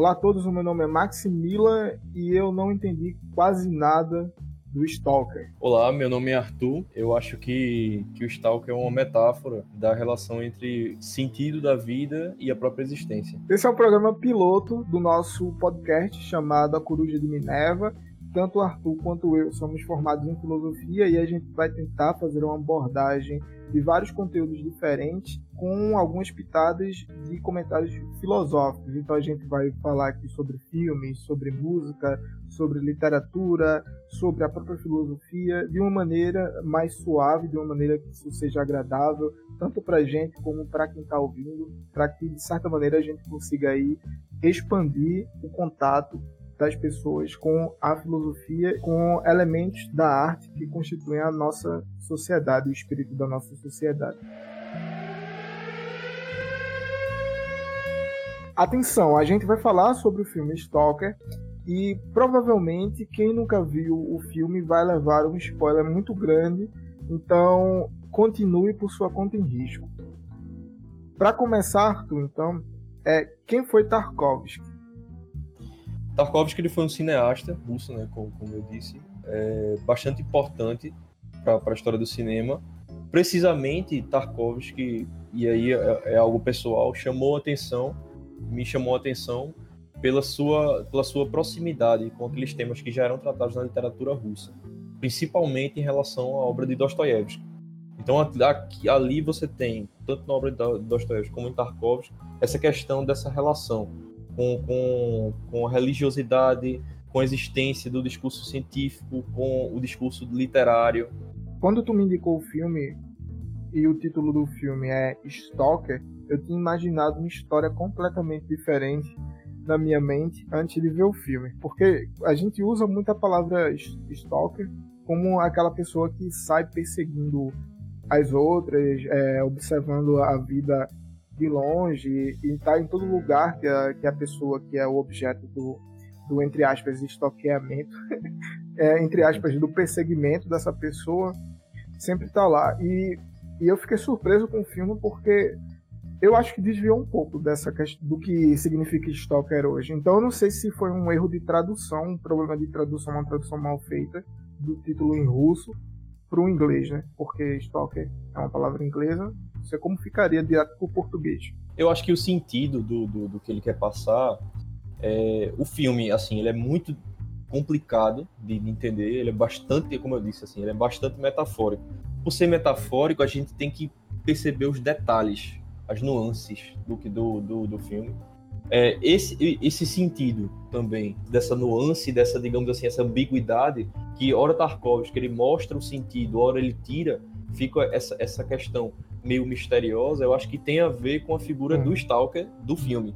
Olá a todos, o meu nome é Maximila e eu não entendi quase nada do Stalker. Olá, meu nome é Arthur. Eu acho que, que o Stalker é uma metáfora da relação entre sentido da vida e a própria existência. Esse é um programa piloto do nosso podcast chamado A Coruja de Minerva. Tanto o Arthur quanto eu somos formados em filosofia e a gente vai tentar fazer uma abordagem de vários conteúdos diferentes com algumas pitadas de comentários filosóficos. Então a gente vai falar aqui sobre filmes, sobre música, sobre literatura, sobre a própria filosofia, de uma maneira mais suave, de uma maneira que isso seja agradável, tanto para a gente como para quem está ouvindo, para que de certa maneira a gente consiga aí expandir o contato das pessoas com a filosofia, com elementos da arte que constituem a nossa sociedade, o espírito da nossa sociedade. Atenção, a gente vai falar sobre o filme Stalker e provavelmente quem nunca viu o filme vai levar um spoiler muito grande, então continue por sua conta em risco. Para começar, Arthur, então, é quem foi Tarkovsky? Tarkovsky ele foi um cineasta russo, né, como, como eu disse, é, bastante importante para a história do cinema. Precisamente Tarkovsky, e aí é, é algo pessoal, chamou atenção me chamou atenção pela sua, pela sua proximidade com aqueles temas que já eram tratados na literatura russa, principalmente em relação à obra de Dostoiévski. Então, aqui, ali você tem, tanto na obra de Dostoiévski como em Tarkovsky, essa questão dessa relação com, com, com religiosidade, com a existência do discurso científico, com o discurso literário. Quando tu me indicou o filme, e o título do filme é Stalker, eu tinha imaginado uma história completamente diferente na minha mente antes de ver o filme. Porque a gente usa muito a palavra stalker como aquela pessoa que sai perseguindo as outras, é, observando a vida de longe e está em todo lugar que a, que a pessoa que é o objeto do, do entre aspas, stalkeamento, é, entre aspas, do perseguimento dessa pessoa, sempre está lá. E, e eu fiquei surpreso com o filme porque eu acho que desviou um pouco dessa questão do que significa Stalker hoje. Então eu não sei se foi um erro de tradução, um problema de tradução, uma tradução mal feita do título em russo para o inglês, né? Porque Stalker é uma palavra inglesa. Sei como ficaria direto para português. Eu acho que o sentido do, do, do que ele quer passar, é, o filme, assim, ele é muito complicado de entender. Ele é bastante, como eu disse, assim, ele é bastante metafórico. Por ser metafórico, a gente tem que perceber os detalhes as nuances do, do, do, do filme. É, esse, esse sentido também, dessa nuance, dessa, digamos assim, essa ambiguidade, que ora Tarkovsky ele mostra o sentido, ora ele tira, fica essa, essa questão meio misteriosa, eu acho que tem a ver com a figura do Stalker do filme.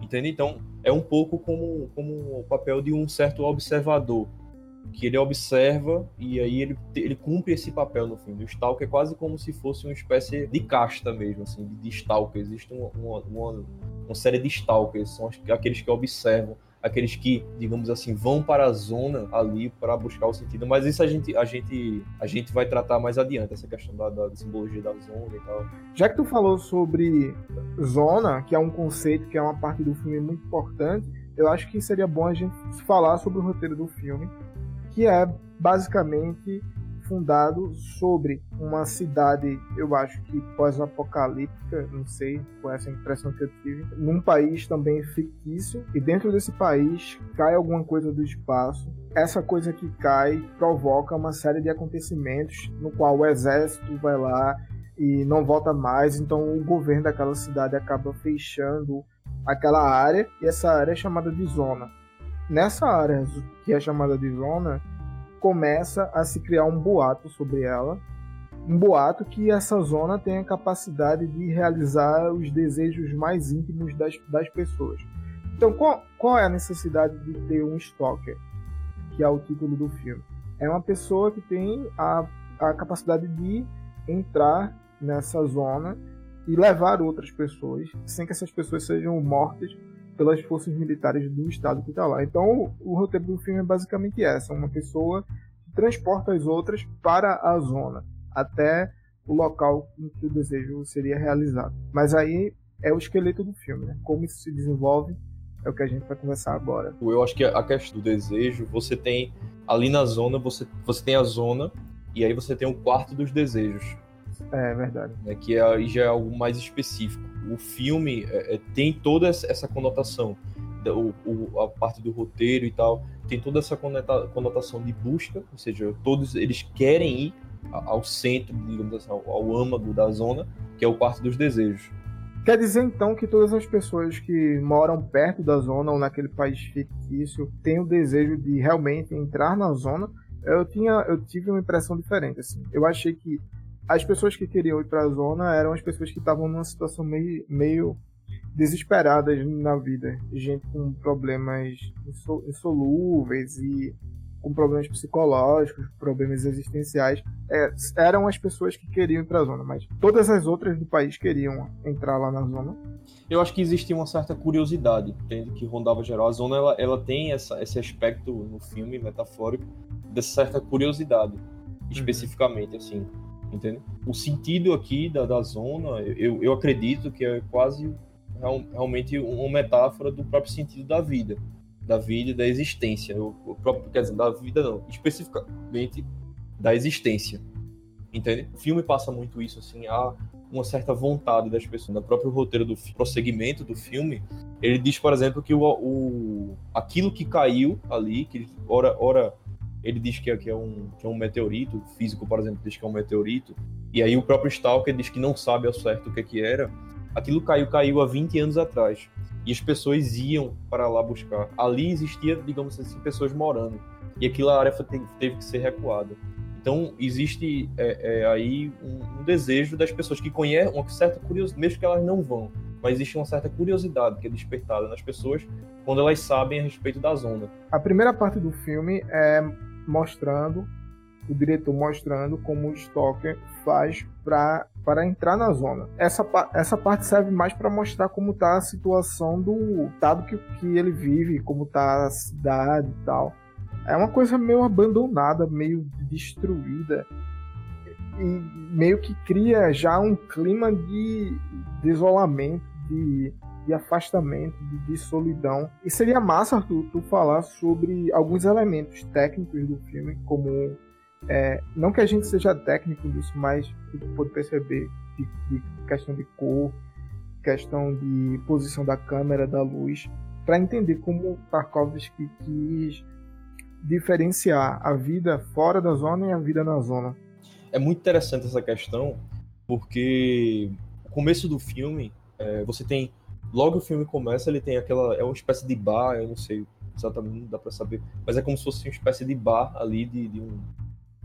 Entende? Então, é um pouco como, como o papel de um certo observador que ele observa e aí ele, ele cumpre esse papel no filme. O Stalker é quase como se fosse uma espécie de casta mesmo, assim, de, de Stalker. Existe uma, uma, uma, série de Stalkers, são aqueles que observam, aqueles que, digamos assim, vão para a zona ali para buscar o sentido. Mas isso a gente, a gente, a gente vai tratar mais adiante, essa questão da, da simbologia da zona e tal. Já que tu falou sobre zona, que é um conceito, que é uma parte do filme muito importante, eu acho que seria bom a gente falar sobre o roteiro do filme que é basicamente fundado sobre uma cidade, eu acho que pós-apocalíptica, não sei, com essa impressão que eu tive, num país também fictício, e dentro desse país cai alguma coisa do espaço. Essa coisa que cai provoca uma série de acontecimentos no qual o exército vai lá e não volta mais, então o governo daquela cidade acaba fechando aquela área, e essa área é chamada de zona Nessa área que é chamada de zona, começa a se criar um boato sobre ela, um boato que essa zona tem a capacidade de realizar os desejos mais íntimos das, das pessoas. Então, qual, qual é a necessidade de ter um stalker, que é o título do filme? É uma pessoa que tem a, a capacidade de entrar nessa zona e levar outras pessoas, sem que essas pessoas sejam mortas pelas forças militares do estado que está lá. Então, o roteiro do filme é basicamente essa: uma pessoa transporta as outras para a zona, até o local em que o desejo seria realizado. Mas aí é o esqueleto do filme, né? Como isso se desenvolve é o que a gente vai conversar agora. Eu acho que a questão do desejo, você tem ali na zona, você, você tem a zona e aí você tem o quarto dos desejos. É verdade. Né, que aí já é algo mais específico. O filme é, é tem toda essa conotação, o, o, a parte do roteiro e tal, tem toda essa conotação de busca, ou seja, todos eles querem ir ao centro, digamos assim, ao, ao âmago da zona, que é o quarto dos desejos. Quer dizer então que todas as pessoas que moram perto da zona ou naquele país fictício têm o desejo de realmente entrar na zona? Eu tinha, eu tive uma impressão diferente assim. Eu achei que as pessoas que queriam ir para a zona eram as pessoas que estavam numa situação meio, meio desesperadas na vida, gente com problemas insolúveis e com problemas psicológicos, problemas existenciais, é, eram as pessoas que queriam ir para a zona, mas todas as outras do país queriam entrar lá na zona. Eu acho que existia uma certa curiosidade, entende? Que rondava geral. A zona ela, ela tem essa, esse aspecto no filme metafórico dessa certa curiosidade, uhum. especificamente, uhum. assim, entende? O sentido aqui da, da zona, eu, eu acredito que é quase realmente uma metáfora do próprio sentido da vida da vida e da existência. O, o próprio, quer dizer, da vida não, especificamente da existência. Entende? O filme passa muito isso, assim, há uma certa vontade das pessoas. No próprio roteiro do prosseguimento do filme, ele diz, por exemplo, que o, o aquilo que caiu ali, que ora, ora ele diz que é, que, é um, que é um meteorito, o físico, por exemplo, diz que é um meteorito, e aí o próprio Stalker diz que não sabe ao certo o que, é que era. Aquilo caiu, caiu há 20 anos atrás e as pessoas iam para lá buscar. Ali existia, digamos assim, pessoas morando e aquela área teve que ser recuada. Então existe é, é, aí um, um, desejo das pessoas que conhecem uma certa curiosidade, mesmo que elas não vão, mas existe uma certa curiosidade que é despertada nas pessoas quando elas sabem a respeito da zona. A primeira parte do filme é mostrando o diretor mostrando como o Stalker faz para para entrar na zona. Essa, essa parte serve mais para mostrar como está a situação do estado que, que ele vive, como está a cidade e tal. É uma coisa meio abandonada, meio destruída e meio que cria já um clima de, de isolamento, de, de afastamento, de, de, solidão. E seria massa, Arthur, tu falar sobre alguns elementos técnicos do filme, como é, não que a gente seja técnico disso, mas tu pode perceber de, de questão de cor, questão de posição da câmera, da luz, para entender como Tarkovsky quis diferenciar a vida fora da zona e a vida na zona. É muito interessante essa questão, porque o começo do filme, é, você tem. Logo o filme começa, ele tem aquela. É uma espécie de bar, eu não sei exatamente, não dá para saber, mas é como se fosse uma espécie de bar ali, de, de um,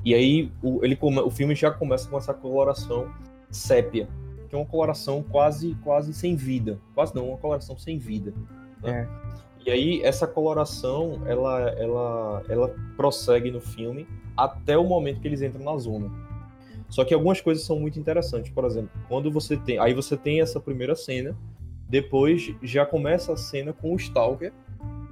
e aí o, ele, o filme já começa com essa coloração sépia, que é uma coloração quase, quase sem vida. Quase não, uma coloração sem vida. Né? É. E aí essa coloração, ela, ela, ela prossegue no filme até o momento que eles entram na zona. Só que algumas coisas são muito interessantes. Por exemplo, quando você tem. Aí você tem essa primeira cena, depois já começa a cena com o Stalker,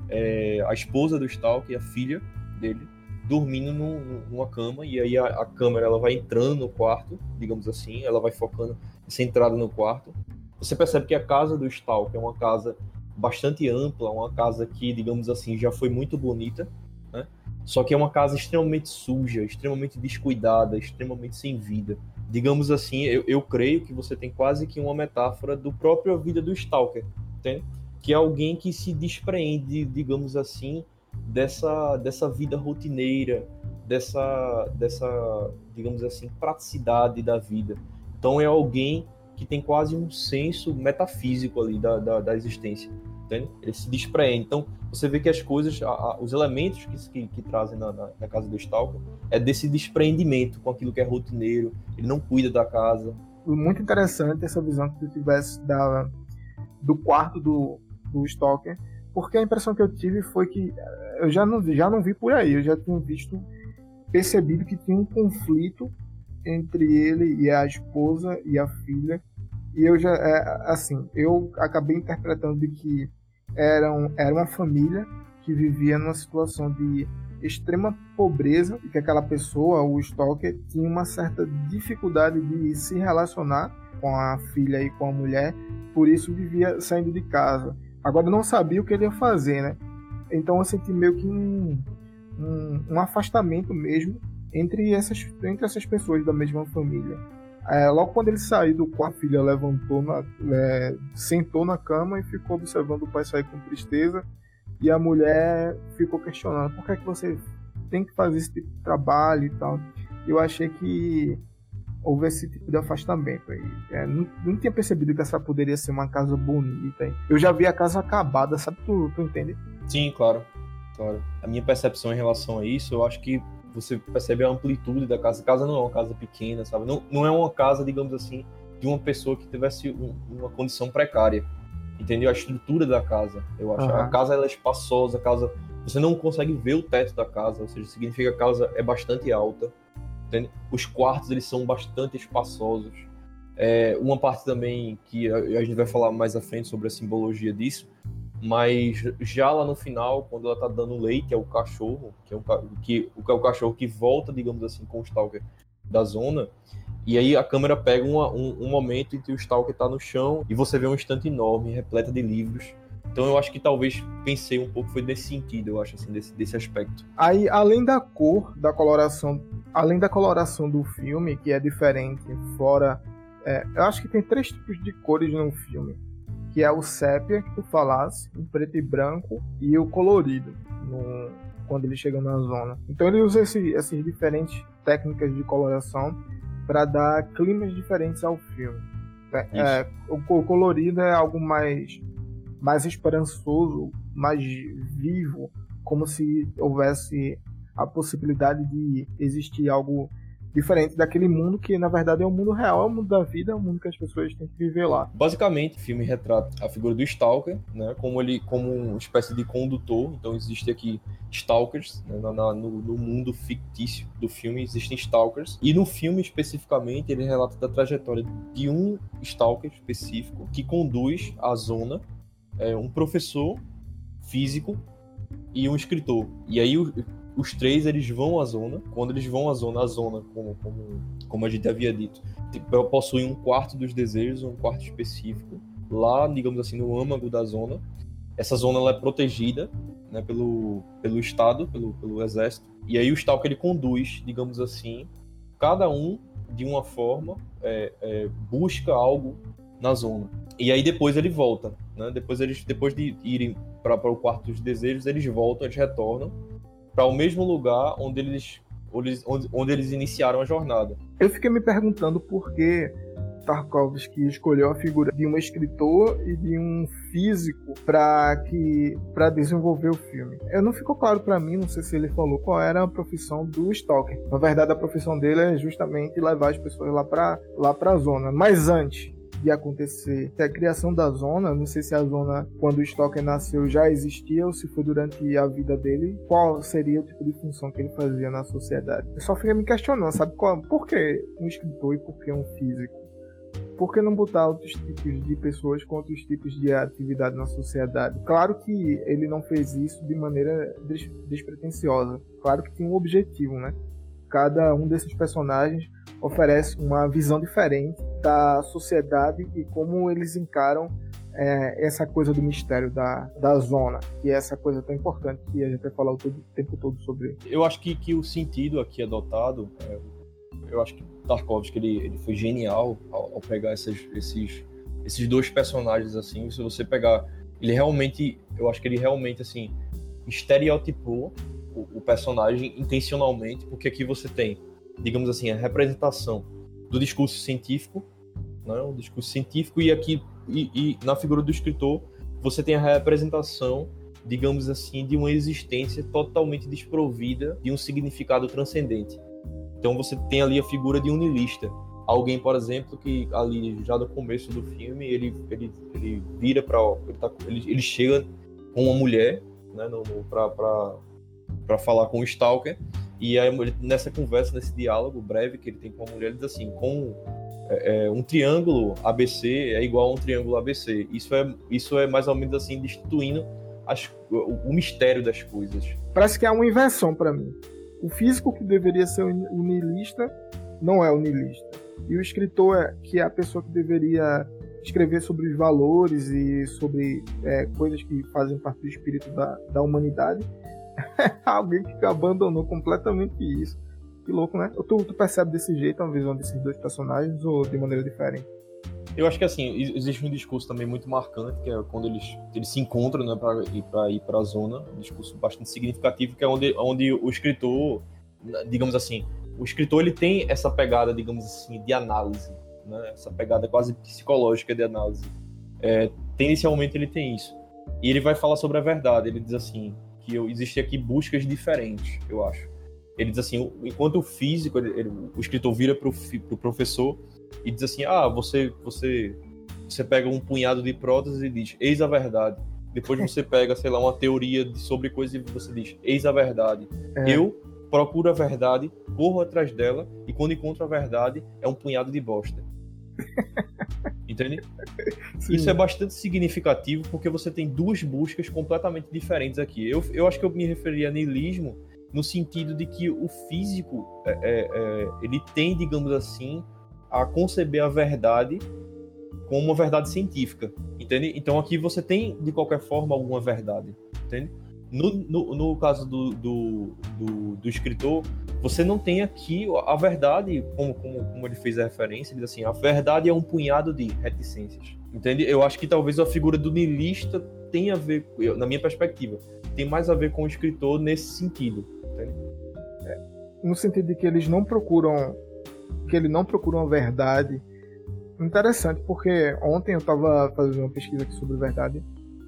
é, a esposa do Stalker, a filha dele, dormindo no, numa cama e aí a, a, câmera ela vai entrando no quarto, digamos assim, ela vai focando essa entrada no quarto. Você percebe que a casa do Stalker é uma casa bastante ampla, uma casa que, digamos assim, já foi muito bonita, né? Só que é uma casa extremamente suja, extremamente descuidada, extremamente sem vida. Digamos assim, eu, eu creio que você tem quase que uma metáfora do próprio vida do Stalker, entende? Que é alguém que se despreende, digamos assim, dessa, dessa vida rotineira, dessa, dessa, digamos assim, praticidade da vida. Então é alguém que tem quase um senso metafísico ali da, da, da existência. Entende? Ele se despreende. Então, você vê que as coisas, a, a, os elementos que, que, que trazem na, na, na, casa do Stalker é desse despreendimento com aquilo que é rotineiro. Ele não cuida da casa. Muito interessante essa visão que tu tivesse da, do quarto do, do Stalker, porque a impressão que eu tive foi que eu já não, já não vi por aí, eu já tinha visto, percebido que tinha um conflito entre ele e a esposa e a filha. E eu já, é, assim, eu acabei interpretando de que eram, era uma família que vivia numa situação de extrema pobreza e que aquela pessoa, o Stalker, tinha uma certa dificuldade de se relacionar com a filha e com a mulher, por isso vivia saindo de casa Agora não sabia o que ele ia fazer, né? Então eu senti meio que um, um, um afastamento mesmo entre essas, entre essas pessoas da mesma família. É, logo quando ele saiu com a filha levantou, na, é, sentou na cama e ficou observando o pai sair com tristeza. E a mulher ficou questionando por que, é que você tem que fazer esse tipo de trabalho e tal. Eu achei que houve esse tipo de afastamento aí. É, não, não, tinha percebido que essa poderia ser uma casa bonita. Eu já vi a casa acabada, sabe? Tu, tu entende? Sim, claro. claro. A minha percepção em relação a isso, eu acho que você percebe a amplitude da casa. A casa não é uma casa pequena, sabe? Não, não é uma casa, digamos assim, de uma pessoa que tivesse um, uma condição precária. Entendeu? A estrutura da casa, eu acho. Uhum. A casa ela é espaçosa, a casa. Você não consegue ver o teto da casa, ou seja, significa que a casa é bastante alta. Entende? Os quartos eles são bastante espaçosos. É, uma parte também que a, a gente vai falar mais à frente sobre a simbologia disso, mas já lá no final, quando ela tá dando leite ao cachorro, que é, um, que, que é o cachorro que volta, digamos assim, com o Stalker da zona, e aí a câmera pega uma, um, um, momento em que o Stalker tá no chão e você vê um estante enorme, repleta de livros. Então eu acho que talvez pensei um pouco, foi nesse sentido, eu acho, assim, desse, desse aspecto. Aí, além da cor, da coloração, além da coloração do filme, que é diferente, fora... É, eu acho que tem três tipos de cores no filme que é o sépia que tu falasse, em preto e branco, e o colorido, no, quando ele chega na zona. Então ele usa esse, essas diferentes técnicas de coloração para dar climas diferentes ao filme. É, é o, o, colorido é algo mais, mais esperançoso, mais vivo, como se houvesse a possibilidade de existir algo diferente daquele mundo que na verdade é o mundo real, é o mundo da vida, é o mundo que as pessoas têm que viver lá. Basicamente, o filme retrata a figura do Stalker, né, como ele como uma espécie de condutor. Então existe aqui Stalkers né, na, na, no, no, mundo fictício do filme existem Stalkers e no filme especificamente ele relata da trajetória de um Stalker específico que conduz a zona, é, um professor físico e um escritor. E aí os três eles vão à zona. Quando eles vão à zona, a zona, como, como, como a gente havia dito, tipo, possui um quarto dos desejos, um quarto específico, lá, digamos assim, no âmago da zona. Essa zona ela é protegida né, pelo, pelo Estado, pelo, pelo Exército. E aí o Stalker ele conduz, digamos assim, cada um de uma forma é, é, busca algo na zona. E aí depois ele volta, né? Depois eles, depois de irem para o quarto dos desejos, eles voltam, eles retornam para o mesmo lugar onde eles, onde, onde eles iniciaram a jornada. Eu fiquei me perguntando por que Tarkovsky escolheu a figura de um escritor e de um físico para que para desenvolver o filme. Eu não ficou claro para mim, não sei se ele falou qual era a profissão do Stalker. Na verdade, a profissão dele é justamente levar as pessoas lá para lá para a zona. Mas antes, de acontecer. A criação da zona, não sei se a zona, quando o Stalker nasceu, já existia ou se foi durante a vida dele. Qual seria o tipo de função que ele fazia na sociedade? Eu só fiquei me questionando, sabe? Qual, por que um escritor e por que um físico? por que não botar outros tipos de pessoas com outros tipos de atividade na sociedade? Claro que ele não fez isso de maneira des despretensiosa. Claro que tinha um objetivo, né? Cada um desses personagens oferece uma visão diferente da sociedade e como eles encaram é, essa coisa do mistério da, da zona, que é essa coisa tão importante que a gente vai falar o, todo, o tempo todo sobre. Eu acho que, que o sentido aqui adotado, é, eu acho que Tarkovsky ele, ele foi genial ao, ao pegar esses, esses, esses dois personagens assim. Se você pegar, ele realmente, eu acho que ele realmente assim estereotipou o, o personagem intencionalmente, porque aqui você tem digamos assim, a representação do discurso científico, né, o discurso científico, e aqui, e, e, na figura do escritor, você tem a representação, digamos assim, de uma existência totalmente desprovida de um significado transcendente. Então você tem ali a figura de um niilista. Alguém, por exemplo, que ali já no começo do filme, ele, ele, ele vira para ele, tá, ele, ele, chega com uma mulher, né, para falar com o Stalker, e aí, nessa conversa, nesse diálogo breve que ele tem com a mulher, ele diz assim: com é, é um triângulo ABC é igual a um triângulo ABC. Isso é, isso é mais ou menos assim, destituindo as, o, o mistério das coisas. Parece que é uma inversão para mim. O físico que deveria ser o niilista não é o niilista. E o escritor, é, que é a pessoa que deveria escrever sobre os valores e sobre é, coisas que fazem parte do espírito da, da humanidade. Alguém que abandonou completamente isso. Que louco, né? Tu, tu percebe desse jeito a visão desses dois personagens ou de maneira diferente? Eu acho que assim, existe um discurso também muito marcante, que é quando eles, eles se encontram né, para ir para a zona, um discurso bastante significativo, que é onde, onde o escritor, digamos assim, o escritor ele tem essa pegada, digamos assim, de análise, né? essa pegada quase psicológica de análise. É, tendencialmente ele tem isso. E ele vai falar sobre a verdade. Ele diz assim que existem aqui buscas diferentes, eu acho. Ele diz assim, enquanto o físico, ele, ele, o escritor vira para o pro professor e diz assim, ah, você, você, você pega um punhado de próteses e diz, eis a verdade. Depois você pega, sei lá, uma teoria de, sobre coisas e você diz, eis a verdade. É. Eu procuro a verdade, corro atrás dela e quando encontro a verdade é um punhado de bosta. Entende? Sim. Isso é bastante significativo porque você tem duas buscas completamente diferentes aqui. Eu, eu acho que eu me referia a niilismo no sentido de que o físico é, é, é, ele tem, digamos assim, a conceber a verdade como uma verdade científica, entende? Então aqui você tem de qualquer forma alguma verdade, entende? No, no, no caso do, do, do, do, escritor, você não tem aqui a verdade, como, como, como ele fez a referência, ele diz assim, a verdade é um punhado de reticências. Entende? Eu acho que talvez a figura do niilista tenha a ver, na minha perspectiva, tem mais a ver com o escritor nesse sentido. É, no sentido de que eles não procuram, que ele não procura uma verdade. Interessante, porque ontem eu estava fazendo uma pesquisa aqui sobre verdade.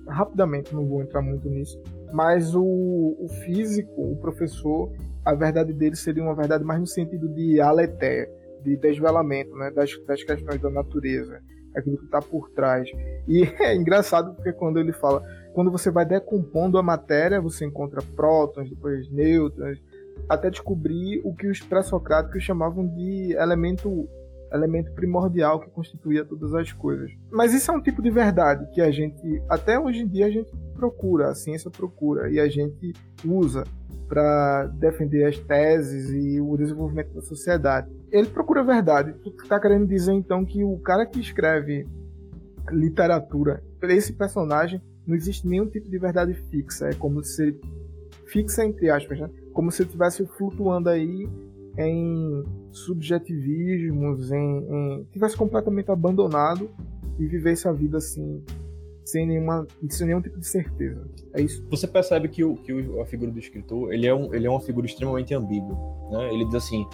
Rapidamente, não vou entrar muito nisso mas o, o físico, o professor, a verdade dele seria uma verdade mais no sentido de aletéia, de desvelamento, né, das, das questões da natureza, aquilo que está por trás. E é engraçado porque quando ele fala, quando você vai decompondo a matéria, você encontra prótons, depois nêutrons, até descobrir o que os pré-socráticos chamavam de elemento elemento primordial que constituía todas as coisas. Mas isso é um tipo de verdade que a gente, até hoje em dia, a gente procura, a ciência procura e a gente usa para defender as teses e o desenvolvimento da sociedade. Ele procura a verdade. Tu está querendo dizer então que o cara que escreve literatura, para esse personagem, não existe nenhum tipo de verdade fixa. É como se fixa entre aspas, né? Como se estivesse flutuando aí em subjetivismos, em, em tivesse completamente abandonado e vivesse a vida assim sem nenhuma sem nenhum tipo de certeza. É isso. Você percebe que, o, que a figura do escritor ele é, um, ele é uma figura extremamente ambígua. Né? Ele diz assim,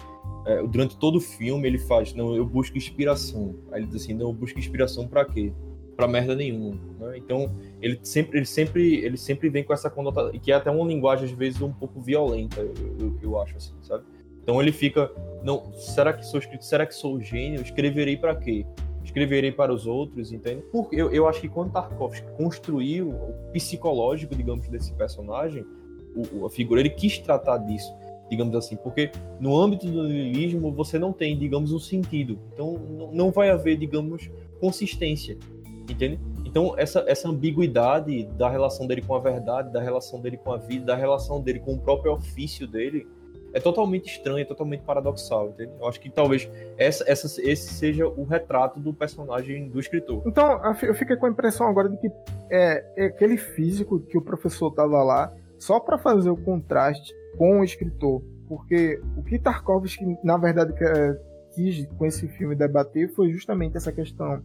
é, durante todo o filme ele faz, não, eu busco inspiração. Aí ele diz assim, não, eu busco inspiração para quê? Para merda nenhuma. Né? Então ele sempre, ele sempre, ele sempre vem com essa conotação que é até uma linguagem às vezes um pouco violenta, eu, eu, eu acho assim, sabe? Então ele fica, não, será que sou escrito? Será que sou gênio? Escreverei para quê? Escreverei para os outros, entende? Porque eu, eu acho que quando Tarkovsky construiu o psicológico, digamos, desse personagem, o, a figura, ele quis tratar disso, digamos assim, porque no âmbito do niilismo você não tem, digamos, um sentido. Então não vai haver, digamos, consistência, entende? Então, essa, essa ambiguidade da relação dele com a verdade, da relação dele com a vida, da relação dele com o próprio ofício dele, é totalmente estranho, é totalmente paradoxal, entende? Eu acho que talvez essa, essa, esse seja o retrato do personagem do escritor. Então, eu fiquei com a impressão agora de que é, é aquele físico que o professor tava lá só para fazer o contraste com o escritor. Porque o que Tarkovsky, na verdade, é, quis com esse filme debater foi justamente essa questão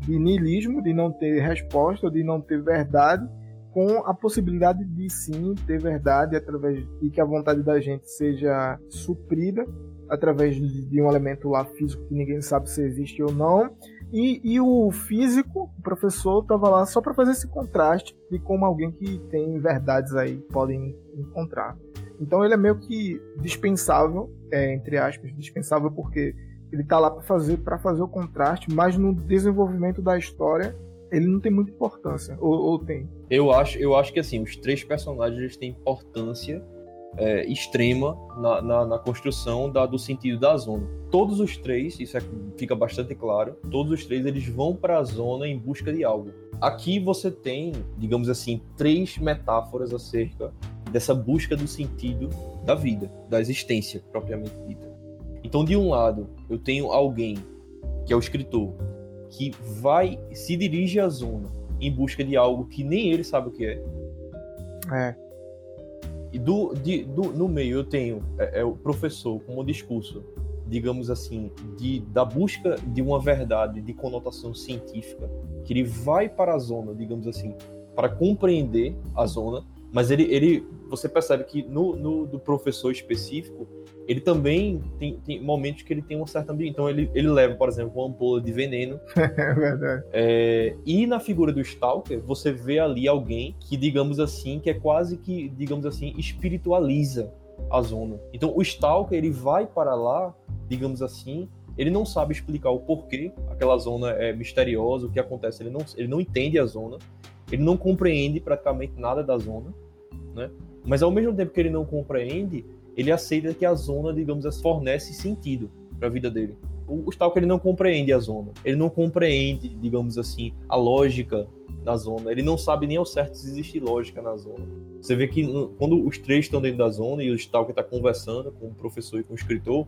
de niilismo, de não ter resposta, de não ter verdade, com a possibilidade de sim ter verdade através e que a vontade da gente seja suprida através de um elemento lá físico que ninguém sabe se existe ou não. E, e o físico, o professor, estava lá só para fazer esse contraste de como alguém que tem verdades aí podem encontrar. Então ele é meio que dispensável, é, entre aspas, dispensável porque ele está lá para fazer para fazer o contraste, mas no desenvolvimento da história ele não tem muita importância. Ou, ou tem? Eu acho, eu acho que assim, os três personagens têm importância é, extrema na, na, na, construção da, do sentido da zona. Todos os três, isso é, fica bastante claro, todos os três eles vão para a zona em busca de algo. Aqui você tem, digamos assim, três metáforas acerca dessa busca do sentido da vida, da existência propriamente dita. Então, de um lado, eu tenho alguém que é o escritor, que vai se dirige à zona em busca de algo que nem ele sabe o que é. É. E do, de, do, no meio eu tenho é, é o professor com um discurso, digamos assim, de, da busca de uma verdade de conotação científica, que ele vai para a zona, digamos assim, para compreender a zona, mas ele, ele você percebe que no, no do professor específico, ele também tem, tem, momentos que ele tem uma certa ambição. Então ele, ele leva, por exemplo, uma ampola de veneno. é verdade. É, e na figura do Stalker, você vê ali alguém que, digamos assim, que é quase que, digamos assim, espiritualiza a zona. Então o Stalker, ele vai para lá, digamos assim, ele não sabe explicar o porquê aquela zona é misteriosa, o que acontece, ele não, ele não entende a zona, ele não compreende praticamente nada da zona, né? Mas ao mesmo tempo que ele não compreende, ele aceita que a zona, digamos assim, fornece sentido para a vida dele. O Stalker ele não compreende a zona, ele não compreende, digamos assim, a lógica da zona, ele não sabe nem ao certo se existe lógica na zona. Você vê que quando os três estão dentro da zona e o Stalker está conversando com o professor e com o escritor,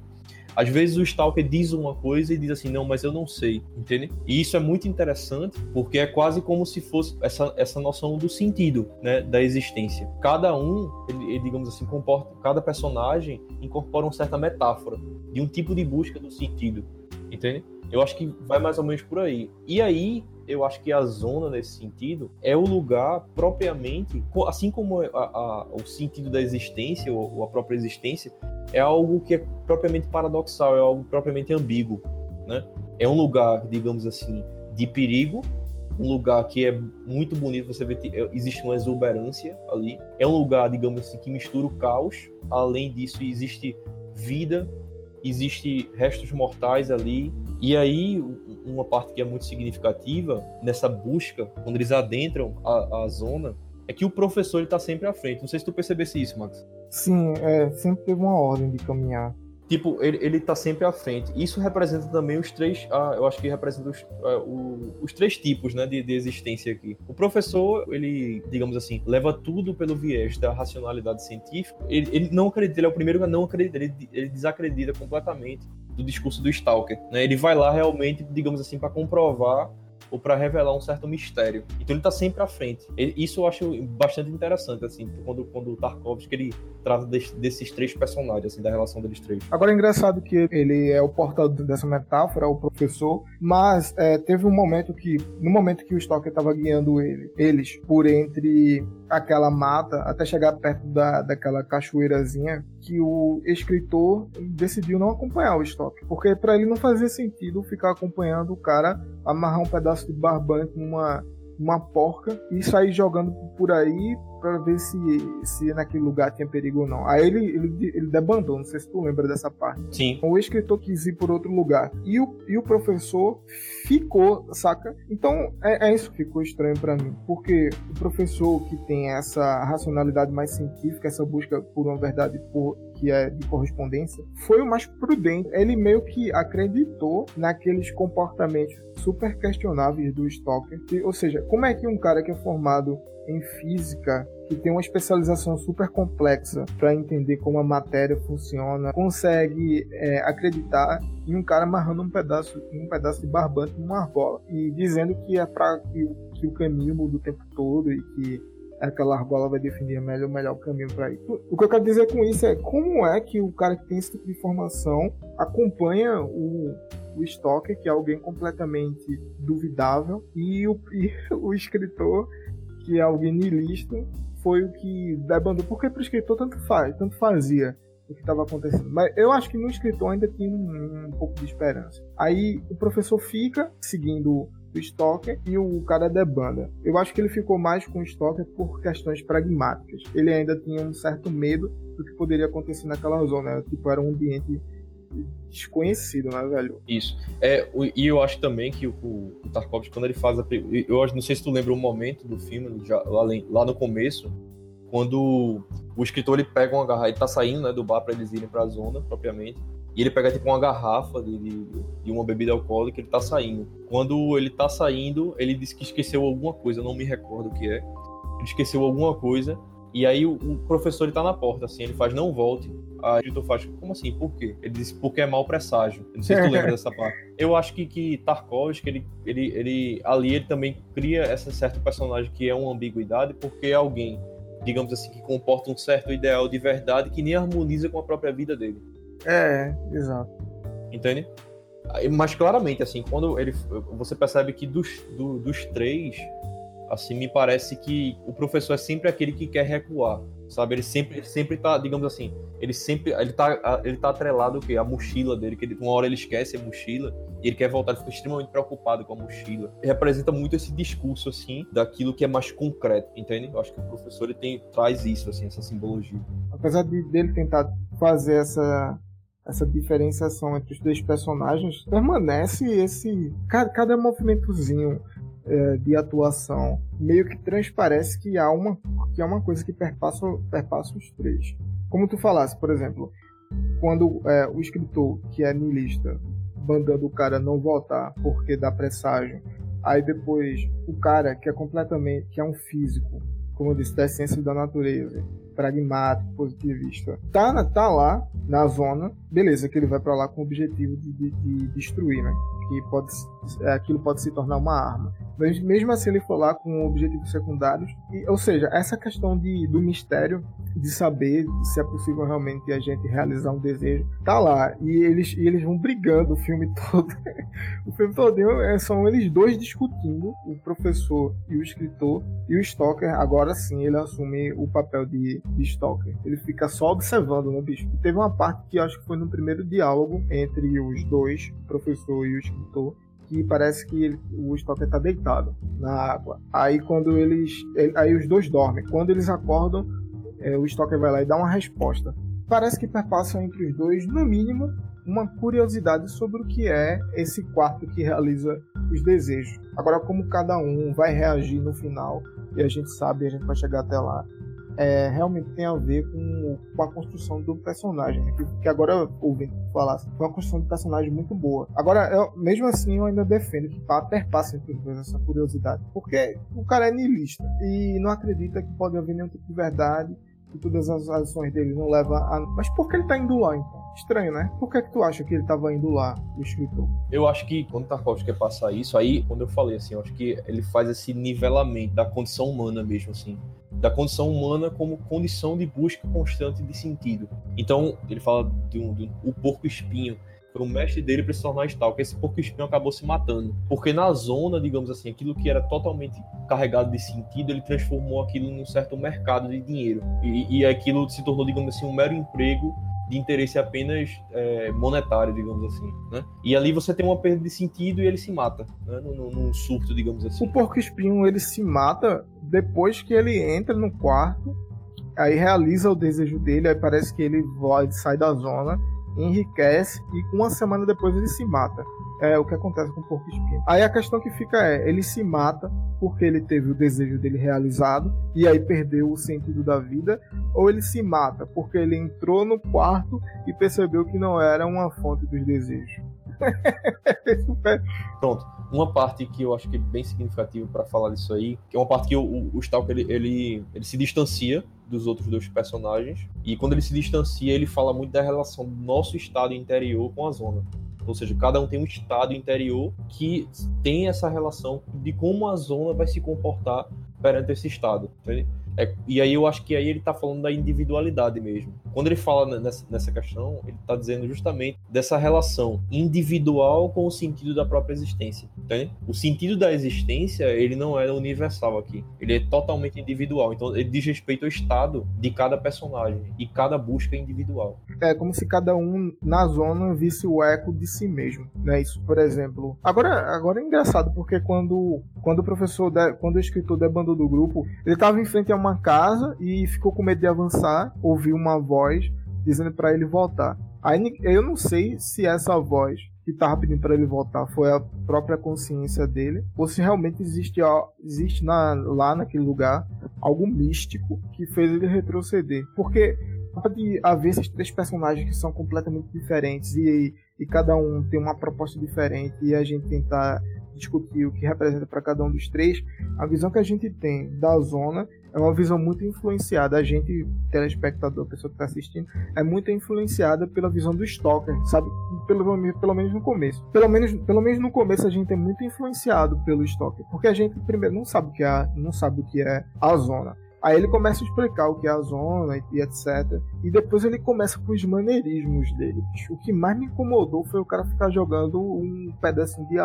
às vezes o Stalker diz uma coisa e diz assim, não, mas eu não sei, entende? E isso é muito interessante, porque é quase como se fosse essa, essa noção do sentido, né, da existência. Cada um, ele, ele, digamos assim, comporta, cada personagem incorpora uma certa metáfora de um tipo de busca do sentido, entende? Eu acho que vai mais ou menos por aí. E aí, eu acho que a zona, nesse sentido, é o lugar propriamente, assim como a, a, o sentido da existência, ou, ou, a própria existência, é algo que é propriamente paradoxal, é algo propriamente ambíguo. Né? É um lugar, digamos assim, de perigo, um lugar que é muito bonito, você vê é, existe uma exuberância ali. É um lugar, digamos assim, que mistura o caos. Além disso, existe vida, existe restos mortais ali. E aí, uma parte que é muito significativa nessa busca, quando eles adentram a, a zona, é que o professor está sempre à frente. Não sei se tu percebesse isso, Max. Sim, é, sempre teve uma ordem de caminhar. Tipo, ele, ele tá sempre à frente. Isso representa também os três. Ah, eu acho que representa os, ah, o, os três tipos né, de, de existência aqui. O professor, ele, digamos assim, leva tudo pelo viés da racionalidade científica. Ele, ele não acredita, ele é o primeiro que não acredita, ele, ele desacredita completamente do discurso do Stalker. Né? Ele vai lá realmente, digamos assim, para comprovar ou para revelar um certo mistério. Então ele está sempre à frente. Isso eu acho bastante interessante, assim, quando, quando o Tarkovsky ele trata de, desses três personagens, assim, da relação deles três. Agora é engraçado que ele é o portador dessa metáfora, o professor, mas é, teve um momento que, no momento que o Stalker estava guiando ele, eles por entre aquela mata até chegar perto da, daquela cachoeirazinha, que o escritor decidiu não acompanhar o Stalker, porque para ele não fazia sentido ficar acompanhando o cara amarrar um pedaço de barbante numa uma porca e sair jogando por aí para ver se, se naquele lugar tinha perigo ou não. Aí ele, ele, ele debandou, não sei se tu lembra dessa parte. Sim. O escritor quis ir por outro lugar. E o, e o professor ficou, saca? Então é, é isso que ficou estranho para mim. Porque o professor que tem essa racionalidade mais científica, essa busca por uma verdade por, que é de correspondência, foi o mais prudente. Ele meio que acreditou naqueles comportamentos super questionáveis do Stalker. Ou seja, como é que um cara que é formado em física, que tem uma especialização super complexa para entender como a matéria funciona, consegue é, acreditar em um cara amarrando um pedaço, um pedaço de barbante numa argola e dizendo que é para que, que, o caminho muda o tempo todo e que aquela argola vai definir melhor, o melhor caminho para ir. O que eu quero dizer com isso é como é que o cara que tem esse tipo de informação acompanha o, o Stalker, que é alguém completamente duvidável, e o, e o escritor que é alguém niilista, foi o que debandou. Porque pro escritor tanto faz, tanto fazia o que estava acontecendo. Mas eu acho que no escritor ainda tinha um, um, pouco de esperança. Aí o professor fica seguindo o Stalker e o cara debanda. Eu acho que ele ficou mais com o Stalker por questões pragmáticas. Ele ainda tinha um certo medo do que poderia acontecer naquela zona. Tipo, era um ambiente desconhecido, né, velho? Isso. É, e eu acho também que o, o Tarkovsky, quando ele faz a. Eu não sei se tu lembra um momento do filme, já, lá, lá no começo, quando o escritor ele pega uma garrafa, ele tá saindo né, do bar para eles irem pra zona propriamente. E ele pega tipo uma garrafa de, de, uma bebida alcoólica e ele tá saindo. Quando ele tá saindo, ele diz que esqueceu alguma coisa, não me recordo o que é. Ele esqueceu alguma coisa E aí o, o professor ele tá na porta, assim, ele faz, não volte. Aí o diretor faz, como assim? Por quê? Ele diz, porque é mau presságio. Eu não sei se tu lembra dessa parte. Eu acho que, que Tarkovsky, ele, ele, ele, ali ele também cria essa certo personagem que é uma ambiguidade, porque é alguém, digamos assim, que comporta um certo ideal de verdade que nem harmoniza com a própria vida dele. É, exato. Entende? Mas claramente, assim, quando ele. Você percebe que dos, do, dos três, assim, me parece que o professor é sempre aquele que quer recuar, sabe? Ele sempre, sempre tá, digamos assim, ele sempre, ele tá, ele tá atrelado o quê? A mochila dele, que ele, uma hora ele esquece a mochila e ele quer voltar, ele fica extremamente preocupado com a mochila. Ele representa muito esse discurso, assim, daquilo que é mais concreto, entende? Eu acho que o professor, ele tem, traz isso, assim, essa simbologia. Apesar de, dele tentar fazer essa essa diferenciação entre os dois personagens, permanece esse. Cada, cada movimentozinho é, de atuação meio que transparece que há uma, que há uma coisa que perpassa, perpassa os três. Como tu falasse, por exemplo, quando é, o escritor, que é niilista, mandando o cara não voltar porque dá presságio, aí depois o cara que é completamente, que é um físico, como eu disse, da essência da natureza, pragmático, positivista, tá, tá lá na zona, beleza, que ele vai para lá com o objetivo de, de, de destruir, né? Que pode, é, aquilo pode se tornar uma arma. Mas mesmo assim ele for lá com objetivos secundários, e, ou seja, essa questão de, do mistério de saber se é possível realmente a gente realizar um desejo, tá lá. E eles, e eles vão brigando o filme todo. o filme todo é, são eles dois discutindo, o professor e o escritor, e o Stoker, agora sim, ele assume o papel de, de Stoker. Ele fica só observando, né, bicho? E teve uma parte que acho que foi no primeiro diálogo entre os dois, o professor e o escritor, que parece que ele, o Stoker tá deitado na água. Aí quando eles. Aí os dois dormem. Quando eles acordam, é, o Stoker vai lá e dá uma resposta. Parece que perpassam entre os dois, no mínimo, uma curiosidade sobre o que é esse quarto que realiza os desejos. Agora, como cada um vai reagir no final, e a gente sabe, a gente vai chegar até lá, é, realmente tem a ver com, com a construção do personagem. Né? Que, que, agora, ouvindo falar, foi uma construção de personagem muito boa. Agora, eu, mesmo assim, eu ainda defendo que perpassa entre os dois essa curiosidade. Porque o cara é niilista e não acredita que pode haver nenhum tipo de verdade que todas as ações dele não levam a. Mas por que ele tá indo lá então? Estranho, né? Por que, que tu acha que ele tava indo lá, o escritor? Eu acho que quando Tarkovsky quer passar isso, aí, quando eu falei assim, eu acho que ele faz esse nivelamento da condição humana mesmo, assim da condição humana como condição de busca constante de sentido. Então, ele fala de um, de um o porco espinho. Foi o mestre dele para se tornar que Esse porco espinho acabou se matando. Porque na zona, digamos assim, aquilo que era totalmente carregado de sentido, ele transformou aquilo num certo mercado de dinheiro. E, e aquilo se tornou, digamos assim, um mero emprego de interesse apenas é, monetário, digamos assim, né? E ali você tem uma perda de sentido e ele se mata, né? Num, num surto, digamos assim. O porco espinho ele se mata depois que ele entra no quarto, aí realiza o desejo dele, aí parece que ele vai, sai da zona, enriquece e uma semana depois ele se mata. É o que acontece com o porco espinho. Aí a questão que fica é, ele se mata porque ele teve o desejo dele realizado e aí perdeu o sentido da vida, ou ele se mata porque ele entrou no quarto e percebeu que não era uma fonte dos desejos. Pronto. Uma parte que eu acho que é bem significativa para falar disso aí, que é uma parte que o, o Stalker ele, ele, ele se distancia dos outros dois personagens, e quando ele se distancia, ele fala muito da relação do nosso estado interior com a zona. Ou seja, cada um tem um estado interior que tem essa relação de como a zona vai se comportar perante esse estado. Entende? É, e aí eu acho que aí ele está falando da individualidade mesmo. Quando ele fala nessa, nessa questão, ele está dizendo justamente dessa relação individual com o sentido da própria existência. Entende? O sentido da existência, ele não é universal aqui. Ele é totalmente individual. Então ele diz respeito ao estado de cada personagem e cada busca individual. É como se cada um na zona visse o eco de si mesmo, né? Isso, por exemplo. Agora, agora é engraçado porque quando quando o professor, de, quando o escritor debandou do grupo, ele estava em frente a uma uma casa e ficou com medo de avançar, ouviu uma voz dizendo para ele voltar. Aí eu não sei se essa voz que estava pedindo para ele voltar foi a própria consciência dele, ou se realmente existe, existe na, lá naquele lugar algo místico que fez ele retroceder. Porque pode haver esses três personagens que são completamente diferentes e, e cada um tem uma proposta diferente e a gente tentar discutir o que representa para cada um dos três, a visão que a gente tem da zona é uma visão muito influenciada. A gente, telespectador, pessoa que está assistindo, é muito influenciada pela visão do Stalker, sabe? Pelo, pelo menos no começo. Pelo menos, pelo menos no começo a gente é muito influenciado pelo Stalker, porque a gente primeiro não sabe o que é, não sabe o que é a zona. Aí ele começa a explicar o que é a zona e etc. E depois ele começa com os maneirismos dele. O que mais me incomodou foi o cara ficar jogando um pedacinho de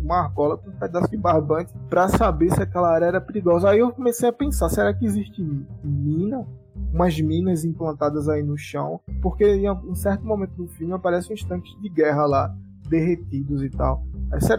uma argola com um pedaço de barbante para saber se aquela área era perigosa. Aí eu comecei a pensar, será que existe mina? Umas minas implantadas aí no chão, porque em um certo momento do filme aparecem uns tanques de guerra lá, derretidos e tal.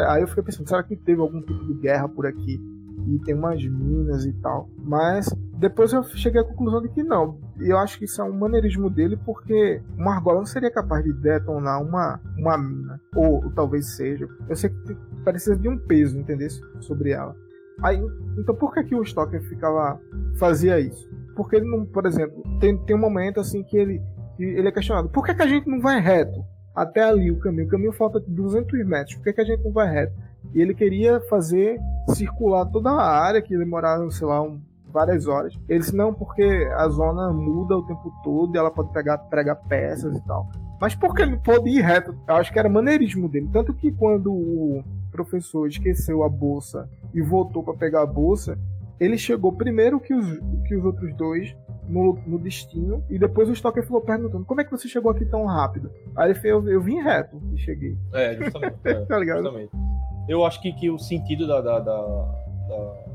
Aí eu fiquei pensando, será que teve algum tipo de guerra por aqui? e tem umas minas e tal. Mas depois eu cheguei à conclusão de que não. Eu acho que isso é um maneirismo dele, porque uma argola não seria capaz de detonar uma, uma mina. Ou, ou talvez seja. Eu sei que precisa de um peso, entendeu? Sobre ela. Aí, então por que, que o Stalker ficava fazia isso? Porque ele não, por exemplo, tem, tem um momento assim que ele, que ele é questionado: por que, que a gente não vai reto? Até ali o caminho. O caminho falta 200 metros. Por que, que a gente não vai reto? E ele queria fazer circular toda a área, que demorava, sei lá, um, várias horas. Ele disse, não, porque a zona muda o tempo todo e ela pode pegar, pregar peças e tal. Mas porque ele pode ir reto? Eu acho que era maneirismo dele. Tanto que quando o professor esqueceu a bolsa e voltou para pegar a bolsa, ele chegou primeiro que os, que os outros dois no, no, destino. E depois o Stalker falou perguntando: Como é que você chegou aqui tão rápido? Aí ele falou: Eu, eu vim reto e cheguei. É, justamente. É, tá ligado? Justamente eu acho que, que o sentido da, da, da, da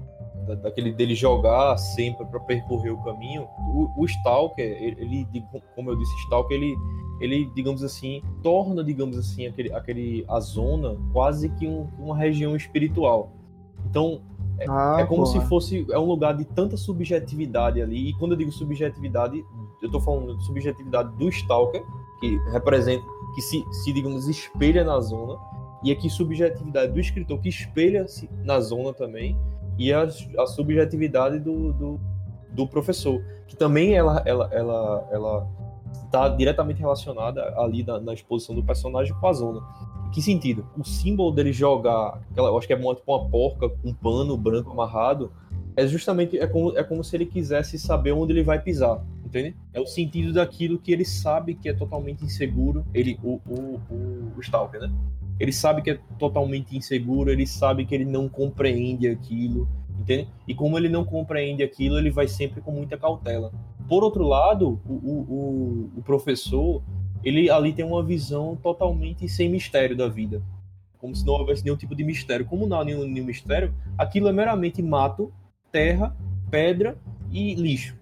daquele dele jogar sempre para percorrer o caminho, o, o Stalker, ele, ele, como eu disse, Stalker, ele, ele, digamos assim, torna, digamos assim, aquele, aquele a zona quase que um, uma região espiritual. Então, é, ah, é como porra. se fosse é um lugar de tanta subjetividade ali. E quando eu digo subjetividade, eu tô falando de subjetividade do Stalker, que representa, que se, se digamos, espelha na zona e aqui subjetividade do escritor que espelha-se na zona também e a, a subjetividade do, do, do, professor que também ela ela ela ela está diretamente relacionada ali na, na, exposição do personagem com a zona. Que sentido? O símbolo dele jogar aquela, eu acho que é tipo uma porca com um pano branco amarrado é justamente é como, é como se ele quisesse saber onde ele vai pisar entende? É o sentido daquilo que ele sabe que é totalmente inseguro ele o, o, o, o Stalker né ele sabe que é totalmente inseguro, ele sabe que ele não compreende aquilo, entende? E como ele não compreende aquilo, ele vai sempre com muita cautela. Por outro lado, o, o, o professor, ele ali tem uma visão totalmente sem mistério da vida. Como se não houvesse nenhum tipo de mistério. Como não há nenhum, nenhum mistério, aquilo é meramente mato, terra, pedra e lixo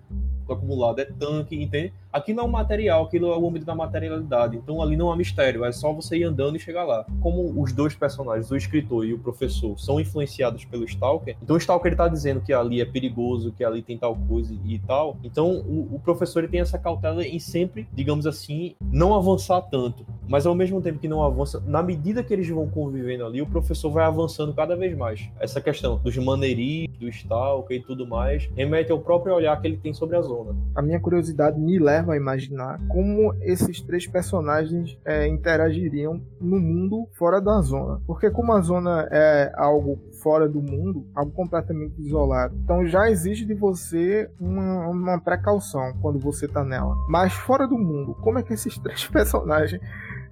acumulado. É tanque, entende? Aquilo é um material, aquilo é o âmbito da materialidade. Então ali não há mistério, é só você ir andando e chegar lá. Como os dois personagens, o escritor e o professor, são influenciados pelo Stalker, então o Stalker ele tá dizendo que ali é perigoso, que ali tem tal coisa e tal. Então o, o professor tem essa cautela em sempre, digamos assim, não avançar tanto. Mas ao mesmo tempo que não avança, na medida que eles vão convivendo ali, o professor vai avançando cada vez mais. Essa questão dos maneirismos, do Stalker e tudo mais, remete ao próprio olhar que ele tem sobre a zona. A minha curiosidade me leva leva a imaginar como esses três personagens é, interagiriam no mundo fora da zona. Porque como a zona é algo fora do mundo, algo completamente isolado, então já exige de você uma, uma precaução quando você tá nela. Mas fora do mundo, como é que esses três personagens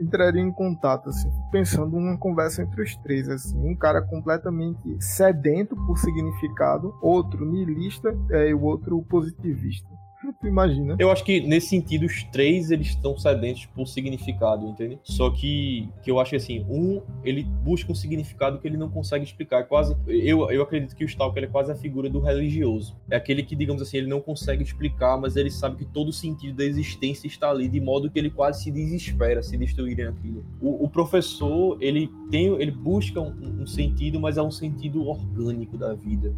entrariam em contato, assim, pensando numa conversa entre os três, assim, um cara completamente sedento por significado, outro niilista é, e o outro positivista. Tu imagina. Eu acho que nesse sentido os três eles estão sedentos por significado, entende? Só que que eu acho que assim, um ele busca um significado que ele não consegue explicar, é quase eu, eu acredito que o Stalker é quase a figura do religioso. É aquele que, digamos assim, ele não consegue explicar, mas ele sabe que todo o sentido da existência está ali de modo que ele quase se desespera se destruírem aquilo. O, o professor, ele tem ele busca um, um sentido, mas é um sentido orgânico da vida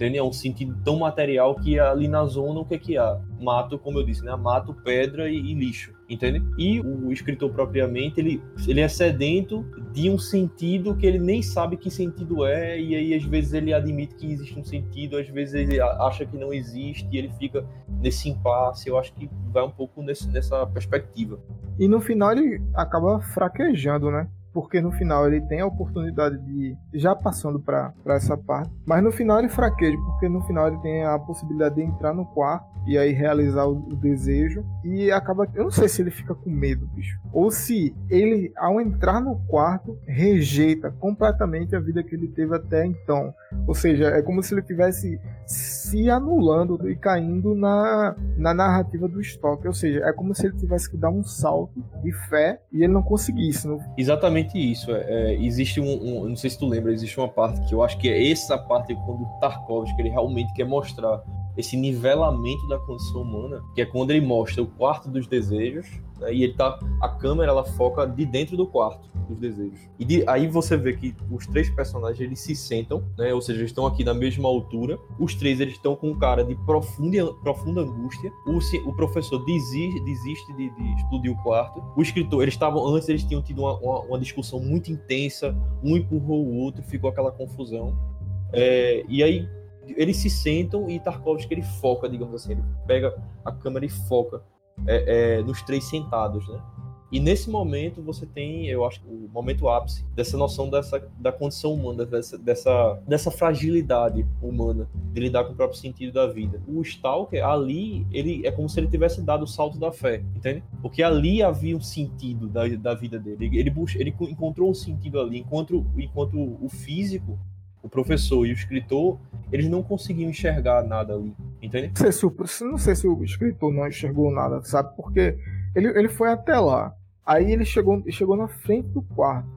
entende? É um sentido tão material que ali na zona o que é que há? Mato, como eu disse, né? Mato, pedra e, e, lixo, entende? E o escritor propriamente, ele, ele é sedento de um sentido que ele nem sabe que sentido é, e aí às vezes ele admite que existe um sentido, às vezes ele acha que não existe, e ele fica nesse impasse. Eu acho que vai um pouco nesse, nessa perspectiva. E no final ele acaba fraquejando, né? Porque no final ele tem a oportunidade de já passando para essa parte, mas no final ele fraqueja, porque no final ele tem a possibilidade de entrar no quarto e aí realizar o, o, desejo e acaba eu não sei se ele fica com medo, bicho, ou se ele ao entrar no quarto rejeita completamente a vida que ele teve até então. Ou seja, é como se ele tivesse se anulando e caindo na, na narrativa do estoque. Ou seja, é como se ele tivesse que dar um salto de fé e ele não conseguisse. Não... Exatamente isso. É, é, existe um, um, Não sei se tu lembra, existe uma parte que eu acho que é essa parte quando o Tarkovsky ele realmente quer mostrar esse nivelamento da condição humana, que é quando ele mostra o quarto dos desejos, e ele tá, a câmera ela foca de dentro do quarto dos desejos. E de, aí você vê que os três personagens eles se sentam, né, ou seja, eles estão aqui na mesma altura. Os três eles estão com um cara de profunda, profunda angústia. O, o professor desiste, desiste de, de, explodir o quarto. O escritor, eles estavam antes eles tinham tido uma, uma, uma discussão muito intensa, um empurrou o outro, ficou aquela confusão. É, e aí eles se sentam e Tarkovsky ele foca, digamos assim, ele pega a câmera e foca é, é, nos três sentados, né? E nesse momento você tem, eu acho, o momento ápice dessa noção dessa, da condição humana, dessa, dessa, dessa fragilidade humana de lidar com o próprio sentido da vida. O Stalker, ali, ele é como se ele tivesse dado o salto da fé, entende? Porque ali havia um sentido da, da vida dele. Ele, ele, ele encontrou um sentido ali, enquanto, enquanto o físico o professor e o escritor, eles não conseguiam enxergar nada ali, entende? Não sei se o, sei se o escritor não enxergou nada, sabe? Porque ele, ele foi até lá. Aí ele chegou, chegou na frente do quarto.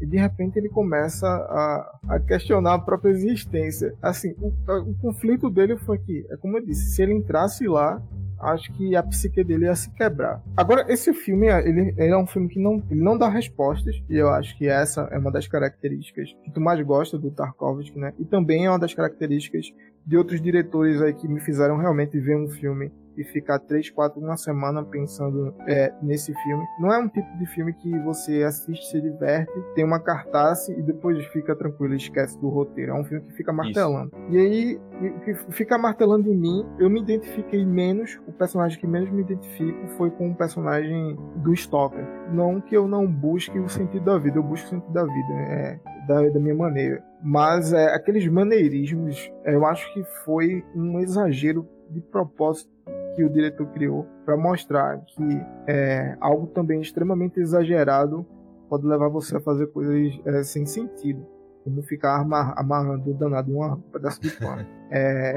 E de repente ele começa a, a questionar a própria existência. Assim, o, o conflito dele foi que, é como eu disse, se ele entrasse lá, acho que a psique dele ia se quebrar. Agora, esse filme, ele, ele, é um filme que não, não dá respostas, e eu acho que essa é uma das características que tu mais gosta do Tarkovsky, né? E também é uma das características de outros diretores aí que me fizeram realmente ver um filme e ficar três, quatro, uma semana pensando é, nesse filme. Não é um tipo de filme que você assiste, se diverte, tem uma cartaz e depois fica tranquilo, esquece do roteiro. É um filme que fica martelando. Isso. E aí, que fica martelando em mim, eu me identifiquei menos, o personagem que menos me identifico foi com o personagem do Stalker. Não que eu não busque o sentido da vida, eu busco o sentido da vida, é, da, da minha maneira. Mas é, aqueles maneirismos, eu acho que foi um exagero de propósito que o diretor criou para mostrar que é, algo também extremamente exagerado pode levar você a fazer coisas é, sem sentido, como ficar amar, amarrando danado um pedaço de pano. É,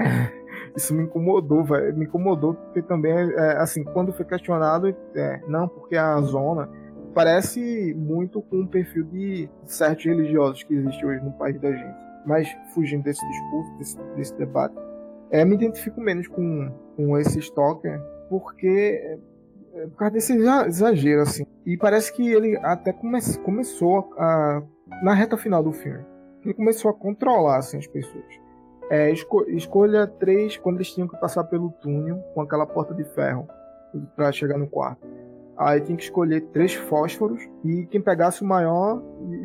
isso me incomodou, velho. Me incomodou porque também, é, assim, quando foi questionado, é, não, porque a zona parece muito com o perfil de certos religiosos que existe hoje no país da gente. Mas fugindo desse discurso, desse, desse debate, é, me identifico menos com, com esse Stalker, porque é, por causa desse exagero, assim. E parece que ele até come, começou a, na reta final do filme. Ele começou a controlar assim, as pessoas. É, esco, escolha três quando eles tinham que passar pelo túnel com aquela porta de ferro para chegar no quarto. Aí tinha que escolher três fósforos e quem pegasse o maior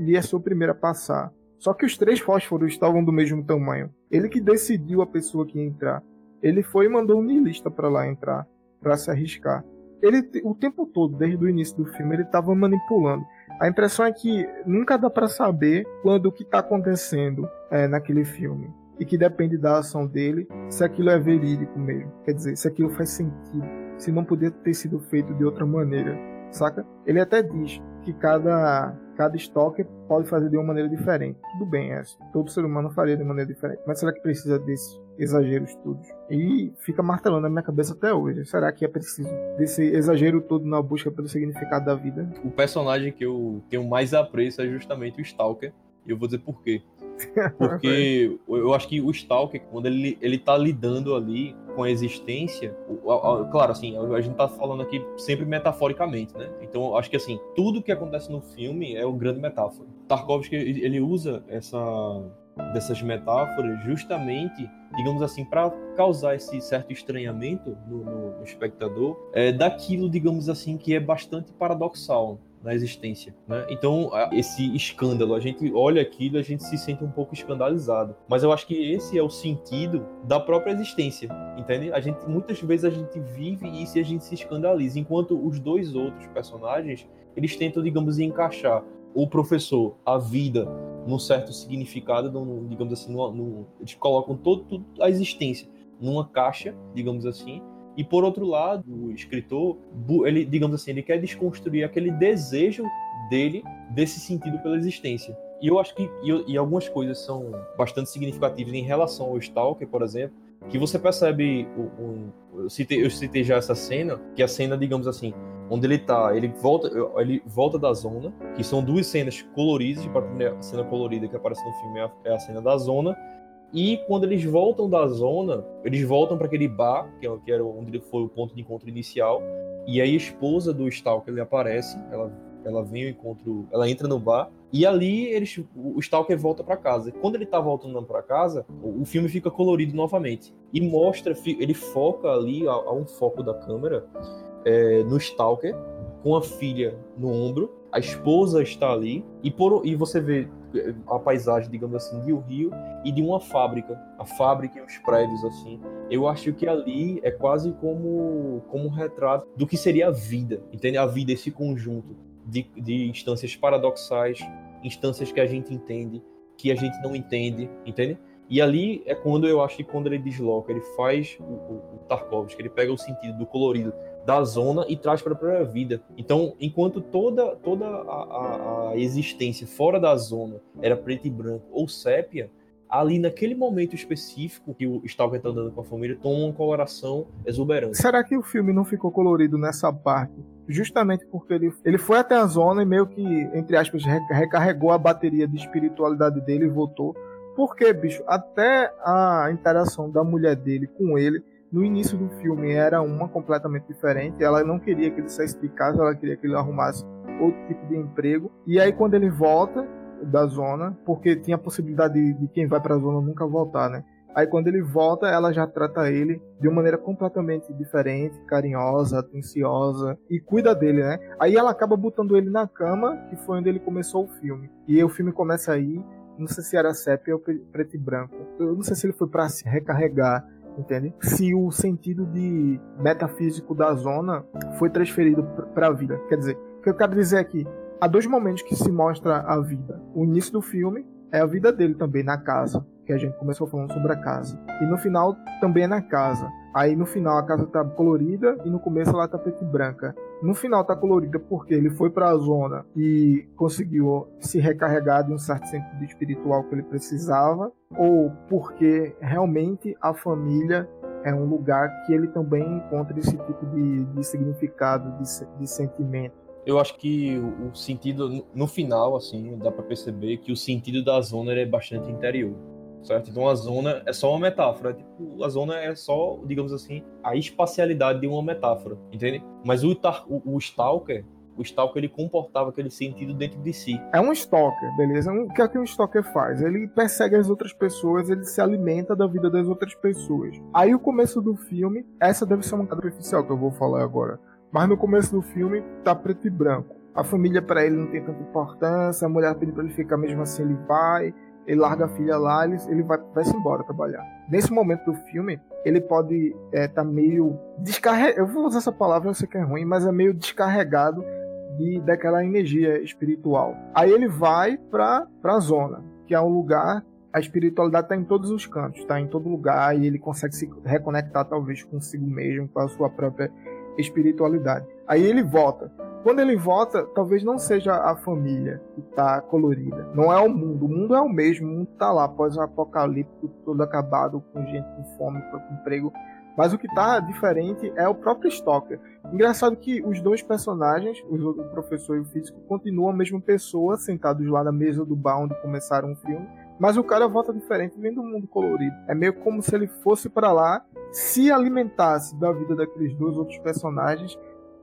ia ser o primeiro a passar. Só que os três fósforos estavam do mesmo tamanho. Ele que decidiu a pessoa que ia entrar. Ele foi e mandou um niilista para lá entrar, para se arriscar. Ele o tempo todo, desde o início do filme, ele estava manipulando. A impressão é que nunca dá para saber quando o que está acontecendo é, naquele filme e que depende da ação dele, se aquilo é verídico mesmo. Quer dizer, se aquilo faz sentido, se não podia ter sido feito de outra maneira, saca? Ele até diz que cada cada estoque pode fazer de uma maneira diferente. Tudo bem, é, todo ser humano faria de maneira diferente. Mas será que precisa desses exageros todos? E fica martelando na minha cabeça até hoje. Será que é preciso desse exagero todo na busca pelo significado da vida? O personagem que eu tenho mais apreço é justamente o Stalker. E eu vou dizer por quê. Porque eu acho que o Stalker, quando ele, ele tá lidando ali com a existência, claro, assim, a gente tá falando aqui sempre metaforicamente, né? Então, acho que assim, tudo que acontece no filme é uma grande metáfora. Tarkovsky, ele usa essa dessas metáforas justamente, digamos assim, para causar esse certo estranhamento no, no, espectador, é, daquilo, digamos assim, que é bastante paradoxal na existência, né? Então, esse escândalo, a gente olha aquilo, a gente se sente um pouco escandalizado. Mas eu acho que esse é o sentido da própria existência, entende? A gente muitas vezes a gente vive isso e a gente se escandaliza, enquanto os dois outros personagens, eles tentam, digamos, encaixar o professor, a vida, num certo significado, num, digamos assim, numa, num, eles colocam tudo a existência numa caixa, digamos assim, e por outro lado, o escritor, ele, digamos assim, ele quer desconstruir aquele desejo dele desse sentido pela existência. E eu acho que e, e algumas coisas são bastante significativas em relação ao Stalker, por exemplo, que você percebe um, eu, citei, eu citei já essa cena, que é a cena, digamos assim, onde ele tá, ele volta, ele volta da zona, que são duas cenas coloridas, a cena colorida que aparece no filme é a, é a cena da zona, e quando eles voltam da zona, eles voltam para aquele bar, que, é, era onde foi o ponto de encontro inicial, e aí a esposa do Stalker ele aparece, ela, ela vem ao encontro, ela entra no bar, e ali eles, o Stalker volta para casa. Quando ele tá voltando para casa, o, filme fica colorido novamente e mostra, ele foca ali a, um foco da câmera é, no Stalker, com a filha no ombro, a esposa está ali, e, por, e você vê a paisagem, digamos assim, de um rio e de uma fábrica, a fábrica e os prédios, assim. Eu acho que ali é quase como, como um retrato do que seria a vida, entende? A vida, esse conjunto de, de instâncias paradoxais, instâncias que a gente entende, que a gente não entende, entende? E ali é quando eu acho que quando ele desloca, ele faz o, o, o Tarkovsky, ele pega o sentido do colorido da zona e traz para a própria vida. Então, enquanto toda, toda a, a, a, existência fora da zona era preto e branco ou sépia, ali naquele momento específico que o Stalker está andando com a família, toma uma coloração exuberante. Será que o filme não ficou colorido nessa parte? Justamente porque ele, ele foi até a zona e meio que, entre aspas, recarregou a bateria de espiritualidade dele e voltou. Porque, bicho, até a interação da mulher dele com ele no início do filme era uma completamente diferente. Ela não queria que ele saísse de casa, ela queria que ele arrumasse outro tipo de emprego. E aí quando ele volta da zona, porque tinha a possibilidade de, de quem vai para a zona nunca voltar, né? Aí quando ele volta, ela já trata ele de uma maneira completamente diferente, carinhosa, atenciosa e cuida dele, né? Aí ela acaba botando ele na cama, que foi onde ele começou o filme. E o filme começa aí, não sei se era sépia ou preto e branco. Eu não sei se ele foi para se recarregar entende? Se o sentido de metafísico da zona foi transferido para a vida. Quer dizer, o que eu quero dizer aqui, há dois momentos que se mostra a vida. O início do filme é a vida dele também na casa, que a gente começou falando sobre a casa. E no final também é na casa. Aí no final a casa tá colorida e no começo ela tá preta e branca. No final tá colorida porque ele foi para a zona e conseguiu se recarregar de um certo sentido espiritual que ele precisava, ou porque realmente a família é um lugar que ele também encontra esse tipo de, de significado, de, de sentimento. Eu acho que o sentido, no final, assim, dá para perceber que o sentido da zona é bastante interior certo? Então a zona é só uma metáfora. Tipo, a zona é só, digamos assim, a espacialidade de uma metáfora, entende? Mas o, o, o Stalker, o Stalker ele comportava aquele sentido dentro de si. É um Stalker, beleza? O que é que um Stalker faz? Ele persegue as outras pessoas, ele se alimenta da vida das outras pessoas. Aí o começo do filme, essa deve ser uma coisa oficial que eu vou falar agora. Mas no começo do filme tá preto e branco. A família para ele não tem tanta importância, a mulher pede para ele ficar mesmo assim, ele vai ele larga a filha lá, ele, ele vai, vai se embora trabalhar. Nesse momento do filme, ele pode estar é, tá meio descarregado. Eu vou usar essa palavra, eu sei que é ruim, mas é meio descarregado de, daquela energia espiritual. Aí ele vai para a zona, que é um lugar. A espiritualidade está em todos os cantos, está em todo lugar e ele consegue se reconectar talvez consigo mesmo, com a sua própria espiritualidade. Aí ele volta. Quando ele volta, talvez não seja a família que está colorida. Não é o mundo. O mundo é o mesmo. O mundo está lá, após o apocalipse, todo acabado, com gente com fome, com emprego. Mas o que está diferente é o próprio Stalker. Engraçado que os dois personagens, o professor e o físico, continuam a mesma pessoa, sentados lá na mesa do bar onde começaram o filme. Mas o cara volta diferente, vem do mundo colorido. É meio como se ele fosse para lá, se alimentasse da vida daqueles dois outros personagens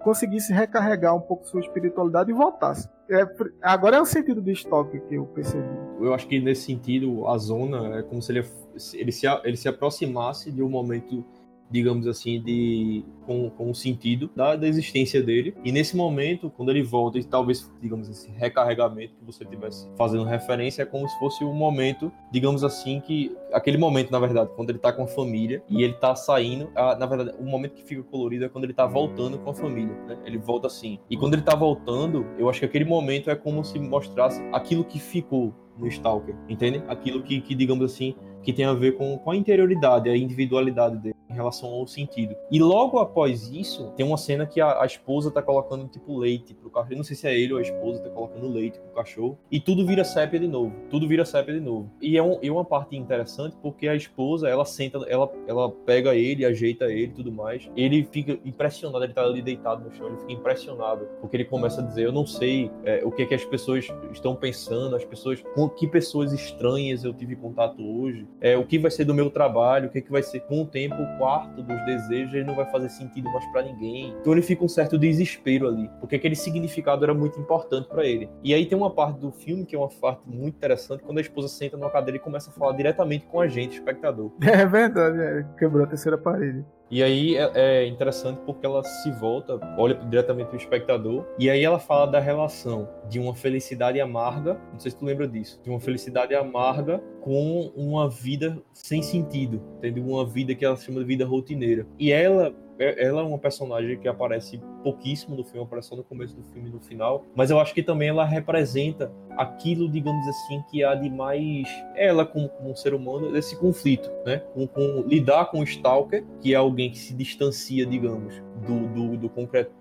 conseguisse recarregar um pouco sua espiritualidade e voltasse. É, agora é o sentido do estoque que eu percebi. Eu acho que nesse sentido, a zona é como se ele, ele, se, ele se aproximasse de um momento digamos assim, de com, com o sentido da, da existência dele. E nesse momento, quando ele volta, e talvez, digamos, esse recarregamento que você tivesse fazendo referência, é como se fosse um momento, digamos assim, que aquele momento, na verdade, quando ele tá com a família e ele tá saindo, a, na verdade, o momento que fica colorido é quando ele tá voltando com a família, né? Ele volta assim. E quando ele tá voltando, eu acho que aquele momento é como se mostrasse aquilo que ficou no Stalker, entende? Aquilo que, que digamos assim, que tem a ver com, com a interioridade, a individualidade dele em relação ao sentido. E logo após isso, tem uma cena que a, a esposa tá colocando tipo leite pro cachorro. Não sei se é ele ou a esposa tá colocando leite pro cachorro. E tudo vira sépia de novo. Tudo vira sépia de novo. E é, um, é uma parte interessante porque a esposa, ela senta, ela, ela pega ele, ajeita ele tudo mais. Ele fica impressionado, ele tá ali deitado no chão, ele fica impressionado. Porque ele começa a dizer, eu não sei é, o que é que as pessoas estão pensando, as pessoas, com que pessoas estranhas eu tive contato hoje, é, o que vai ser do meu trabalho, o que, é que vai ser com o tempo, quarto dos desejos ele não vai fazer sentido mais para ninguém. Então ele fica um certo desespero ali, porque aquele significado era muito importante para ele. E aí tem uma parte do filme que é uma parte muito interessante, quando a esposa senta numa cadeira e começa a falar diretamente com a gente, espectador. É verdade, é. quebrou a terceira parede. E aí é, é, interessante porque ela se volta, olha diretamente para o espectador, e aí ela fala da relação de uma felicidade amarga, não sei se tu lembra disso, de uma felicidade amarga com uma vida sem sentido, tendo uma vida que ela chama de vida rotineira. E ela ela é uma personagem que aparece pouquíssimo no filme, aparece só no começo do filme e no final, mas eu acho que também ela representa aquilo, digamos assim, que há de mais ela como, como um ser humano, desse conflito, né? Com, com, lidar com o Stalker, que é alguém que se distancia, digamos, do, do, do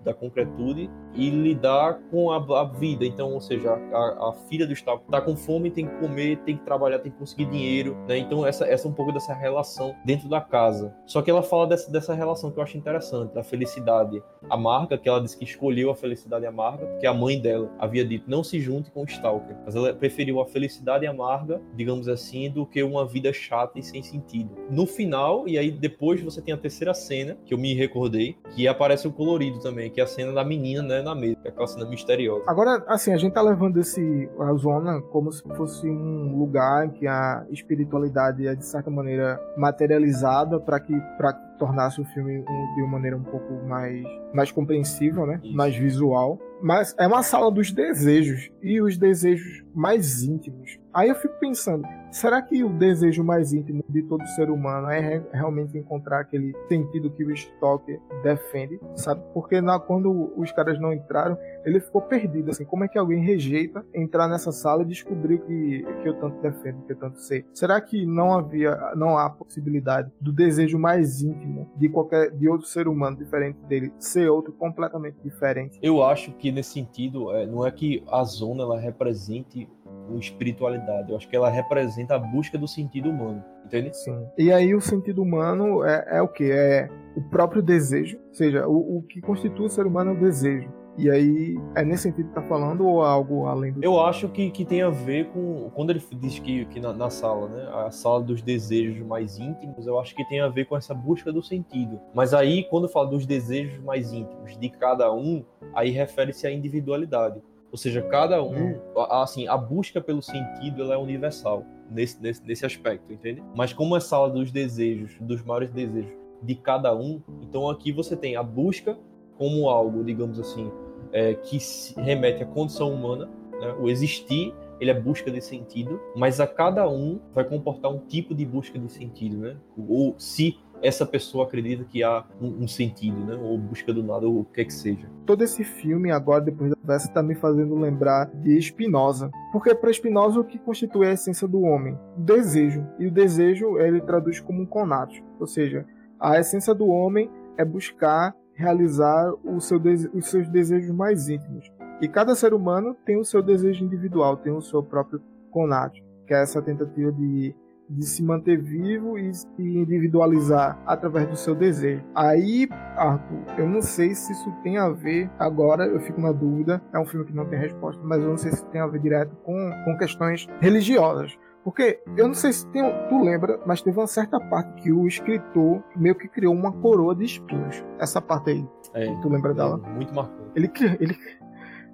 da concretude e lidar com a, a vida. Então, ou seja, a, a filha do Stalker está com fome, tem que comer, tem que trabalhar, tem que conseguir dinheiro, né? Então, essa, essa é um pouco dessa relação dentro da casa. Só que ela fala dessa, dessa relação que eu acho interessante, da felicidade amarga, que ela disse que escolheu a felicidade amarga, porque a mãe dela havia dito não se junte com o Stalker, mas ela preferiu a felicidade amarga, digamos assim, do que uma vida chata e sem sentido. No final, e aí depois você tem a terceira cena, que eu me recordei, que aparece o colorido também, que é a cena da menina, né, na mesa, é aquela cena misteriosa. Agora, assim, a gente tá levando esse, a zona como se fosse um lugar em que a espiritualidade é, de certa maneira, materializada para que, pra tornasse o filme de uma maneira um pouco mais, mais compreensível, né? Isso. Mais visual. Mas é uma sala dos desejos e os desejos mais íntimos. Aí eu fico pensando, será que o desejo mais íntimo de todo ser humano é realmente encontrar aquele sentido que o Stoker defende, sabe? Porque na, quando os caras não entraram, ele ficou perdido, assim, como é que alguém rejeita entrar nessa sala e descobrir que, que eu tanto defendo, que eu tanto sei? Será que não havia, não há possibilidade do desejo mais íntimo de qualquer, de outro ser humano diferente dele ser outro completamente diferente? Eu acho que nesse sentido, é, não é que a zona ela represente uma espiritualidade. Eu acho que ela representa a busca do sentido humano, entende? Sim. E aí o sentido humano é, é o que? É o próprio desejo, ou seja, o, o que constitui o ser humano é o desejo. E aí, é nesse sentido que tá falando ou algo além do. Eu acho que, que tem a ver com. Quando ele diz que, que na, na, sala, né? A sala dos desejos mais íntimos, eu acho que tem a ver com essa busca do sentido. Mas aí, quando fala dos desejos mais íntimos de cada um, aí refere-se à individualidade. Ou seja, cada um, hum. assim, a busca pelo sentido ela é universal nesse, nesse, nesse aspecto, entende? Mas como é sala dos desejos, dos maiores desejos de cada um, então aqui você tem a busca como algo, digamos assim, é, que remete à condição humana, né? o existir ele é busca de sentido, mas a cada um vai comportar um tipo de busca de sentido, né? Ou se essa pessoa acredita que há um, um, sentido, né? Ou busca do nada, ou o que é que seja. Todo esse filme, agora, depois da conversa, está me fazendo lembrar de Spinoza. Porque para Spinoza, o que constitui a essência do homem? O desejo. E o desejo, ele traduz como um conato. Ou seja, a essência do homem é buscar realizar seu os seus desejos mais íntimos. E cada ser humano tem o seu desejo individual, tem o seu próprio conato, que é essa tentativa de de se manter vivo e se individualizar através do seu desejo. Aí, Arthur, eu não sei se isso tem a ver, agora eu fico na dúvida, é um filme que não tem resposta, mas eu não sei se tem a ver direto com, com questões religiosas. Porque eu não sei se tem, tu lembra, mas teve uma certa parte que o escritor meio que criou uma coroa de espinhos. Essa parte aí. É, tu lembra dela? Muito marcante. Ele, ele,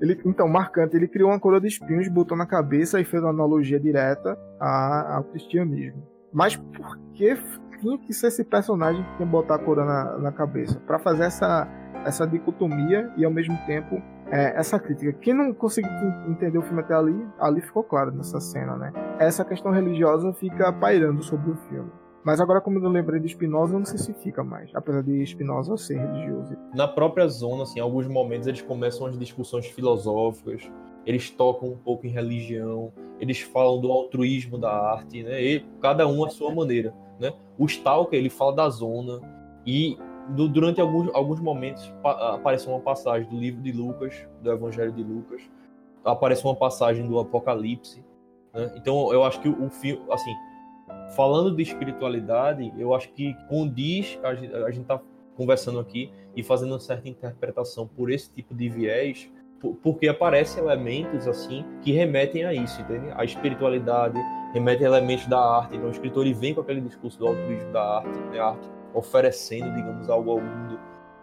ele, então, marcante, ele criou uma coroa de espinhos, botou na cabeça e fez uma analogia direta ao cristianismo. Mas por que tinha que ser esse personagem que tinha que botar a coroa na, na cabeça, para fazer essa, essa dicotomia e ao mesmo tempo é, essa crítica. Quem não conseguiu entender o filme até ali, ali ficou claro nessa cena, né? Essa questão religiosa fica pairando sobre o filme. Mas agora, como eu lembrei de Spinoza, não sei se fica mais, apesar de Spinoza ser religioso. Na própria zona, assim, em alguns momentos eles começam as discussões filosóficas, eles tocam um pouco em religião, eles falam do altruísmo da arte, né? E cada um à sua maneira, né? O Stalker, ele fala da zona e do, durante alguns, alguns momentos aparece uma passagem do livro de Lucas, do Evangelho de Lucas, aparece uma passagem do Apocalipse, né? Então eu acho que o filme, assim, falando de espiritualidade, eu acho que condiz, a gente, a gente tá conversando aqui e fazendo uma certa interpretação por esse tipo de viés, porque aparecem elementos assim que remetem a isso, entende? A espiritualidade remete a elementos da arte. Então o escritor ele vem com aquele discurso do altruísmo da arte, né? a arte oferecendo, digamos, algo ao mundo.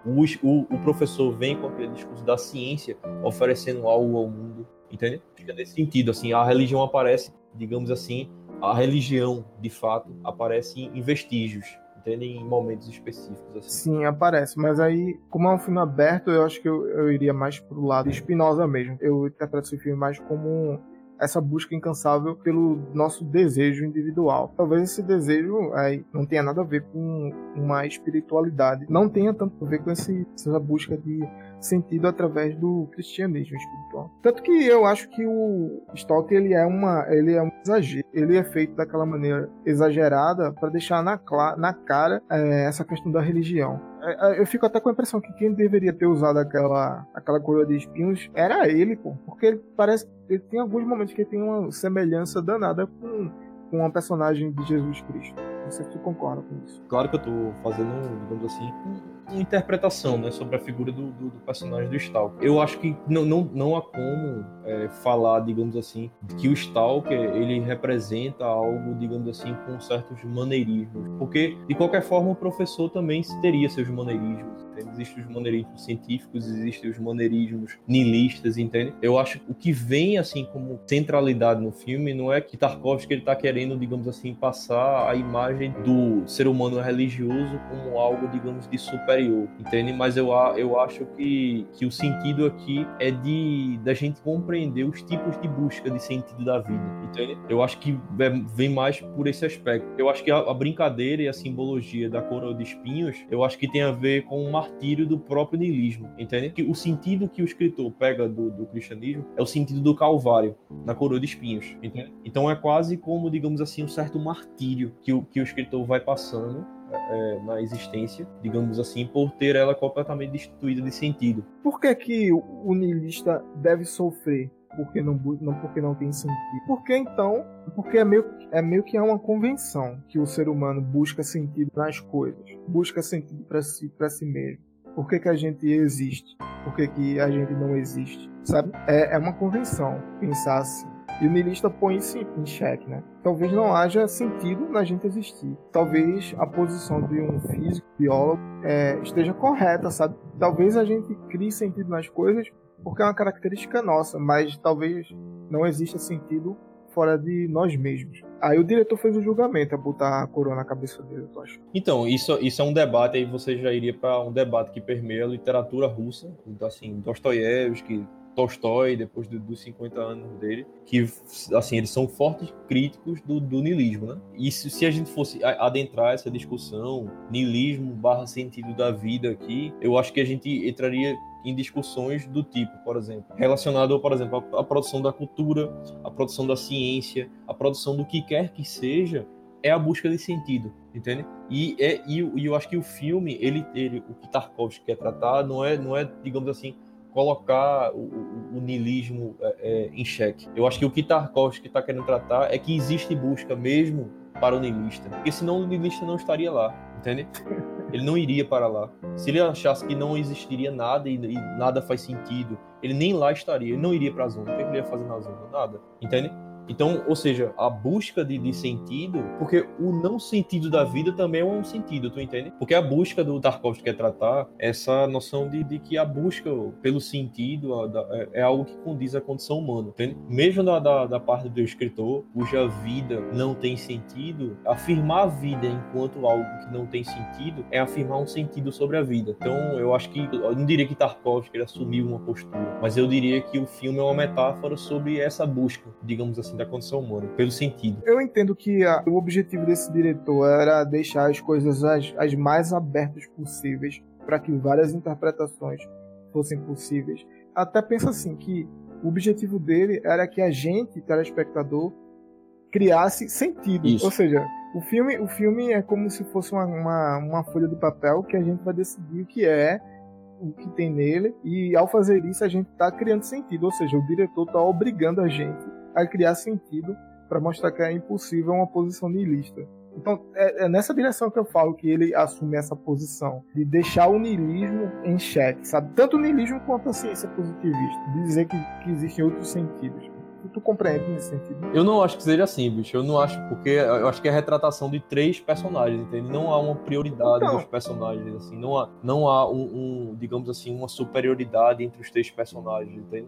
O, o, o, professor vem com aquele discurso da ciência oferecendo algo ao mundo, entende? Fica nesse sentido, assim, a religião aparece, digamos assim, a religião, de fato, aparece em vestígios, entende? Em momentos específicos. Assim. Sim, aparece. Mas aí, como é um filme aberto, eu acho que eu, eu iria mais pro lado espinosa mesmo. Eu interpreto esse filme mais como essa busca incansável pelo nosso desejo individual. Talvez esse desejo aí não tenha nada a ver com uma espiritualidade, não tenha tanto a ver com esse, essa busca de sentido através do cristianismo espiritual. Tanto que eu acho que o Stalker ele é uma ele é um exagero. Ele é feito daquela maneira exagerada para deixar na, na cara é, essa questão da religião. É, é, eu fico até com a impressão que quem deveria ter usado aquela, aquela coroa de espinhos era ele, pô. Porque ele parece. Ele tem alguns momentos que ele tem uma semelhança danada com, com uma personagem de Jesus Cristo. Não sei se tu concorda com isso. Claro que eu tô fazendo, digamos assim, interpretação né, sobre a figura do, do, do personagem do Stalker. Eu acho que não, não, não há como é, falar, digamos assim, que o Stalker ele representa algo, digamos assim, com certos maneirismos. Porque, de qualquer forma, o professor também teria seus maneirismos. Existem os maneirismos científicos, existem os maneirismos nihilistas, entende? Eu acho que o que vem, assim, como centralidade no filme não é que Tarkovsky ele tá querendo, digamos assim, passar a imagem do ser humano religioso como algo, digamos, de super entende? Mas eu, eu acho que, que o sentido aqui é de da gente compreender os tipos de busca de sentido da vida, entende? Eu acho que vem mais por esse aspecto. Eu acho que a, a brincadeira e a simbologia da coroa de espinhos, eu acho que tem a ver com o martírio do próprio niilismo, entende? Que o sentido que o escritor pega do, do cristianismo é o sentido do calvário na coroa de espinhos, entende? Então é quase como, digamos assim, um certo martírio que o, que o escritor vai passando é, na existência, digamos assim, por ter ela completamente destituída de sentido. Por que, que o niilista deve sofrer? Porque não, não, porque não tem sentido. Porque então, porque é meio, é meio que é uma convenção que o ser humano busca sentido nas coisas, busca sentido para si, si mesmo. Por que, que a gente existe? Por que, que a gente não existe? Sabe? É, é uma convenção pensar assim. E o niilista põe isso em xeque, né? Talvez não haja sentido na gente existir. Talvez a posição de um físico, biólogo, é, esteja correta, sabe? Talvez a gente crie sentido nas coisas porque é uma característica nossa, mas talvez não exista sentido fora de nós mesmos. Aí o diretor fez o julgamento, a botar a coroa na cabeça dele, eu acho. Então, isso, isso é um debate, aí você já iria para um debate que permeia a literatura russa, assim, Dostoiévski, Tolstói, depois do, dos 50 anos dele, que, assim, eles são fortes críticos do, do niilismo, né? E se, se, a gente fosse adentrar essa discussão, niilismo barra sentido da vida aqui, eu acho que a gente entraria em discussões do tipo, por exemplo, relacionado, por exemplo, à, produção da cultura, à produção da ciência, à produção do que quer que seja, é a busca de sentido, entende? E, é, e, e eu acho que o filme, ele, ele o que Tarkovsky quer tratar, não é, não é digamos assim, colocar o, o, o niilismo é, é, em xeque. Eu acho que o que Tarkovsky está querendo tratar é que existe busca mesmo para o niilista, porque senão o niilista não estaria lá, entende? Ele não iria para lá. Se ele achasse que não existiria nada e, e nada faz sentido, ele nem lá estaria, ele não iria para a zona. O que ele ia fazer na zona? Nada, entende? Então, ou seja, a busca de, de sentido, porque o não sentido da vida também é um sentido, tu entende? Porque a busca do Tarkovsky quer tratar essa noção de, de que a busca pelo sentido é, é, algo que condiz à condição humana, entende? Mesmo da, da, da parte do escritor, cuja vida não tem sentido, afirmar a vida enquanto algo que não tem sentido é afirmar um sentido sobre a vida. Então, eu acho que, eu não diria que Tarkovsky assumiu uma postura, mas eu diria que o filme é uma metáfora sobre essa busca, digamos assim, da condição humana, pelo sentido. Eu entendo que a, o objetivo desse diretor era deixar as coisas as, as mais abertas possíveis para que várias interpretações fossem possíveis. Até pensa assim que o objetivo dele era que a gente, telespectador, criasse sentido. Isso. Ou seja, o filme, o filme é como se fosse uma, uma, uma folha de papel que a gente vai decidir o que é o que tem nele e ao fazer isso a gente está criando sentido, ou seja, o diretor está obrigando a gente a criar sentido para mostrar que é impossível uma posição niilista. Então é, é, nessa direção que eu falo que ele assume essa posição de deixar o niilismo em xeque, sabe? Tanto o niilismo quanto a ciência positivista, dizer que, que existem outros sentidos. Tu compreende nesse sentido? Eu não acho que seja assim, bicho. Eu não acho, porque eu acho que é a retratação de três personagens, entende? Não há uma prioridade então... dos personagens, assim. Não há, não há um, um, digamos assim, uma superioridade entre os três personagens, entende?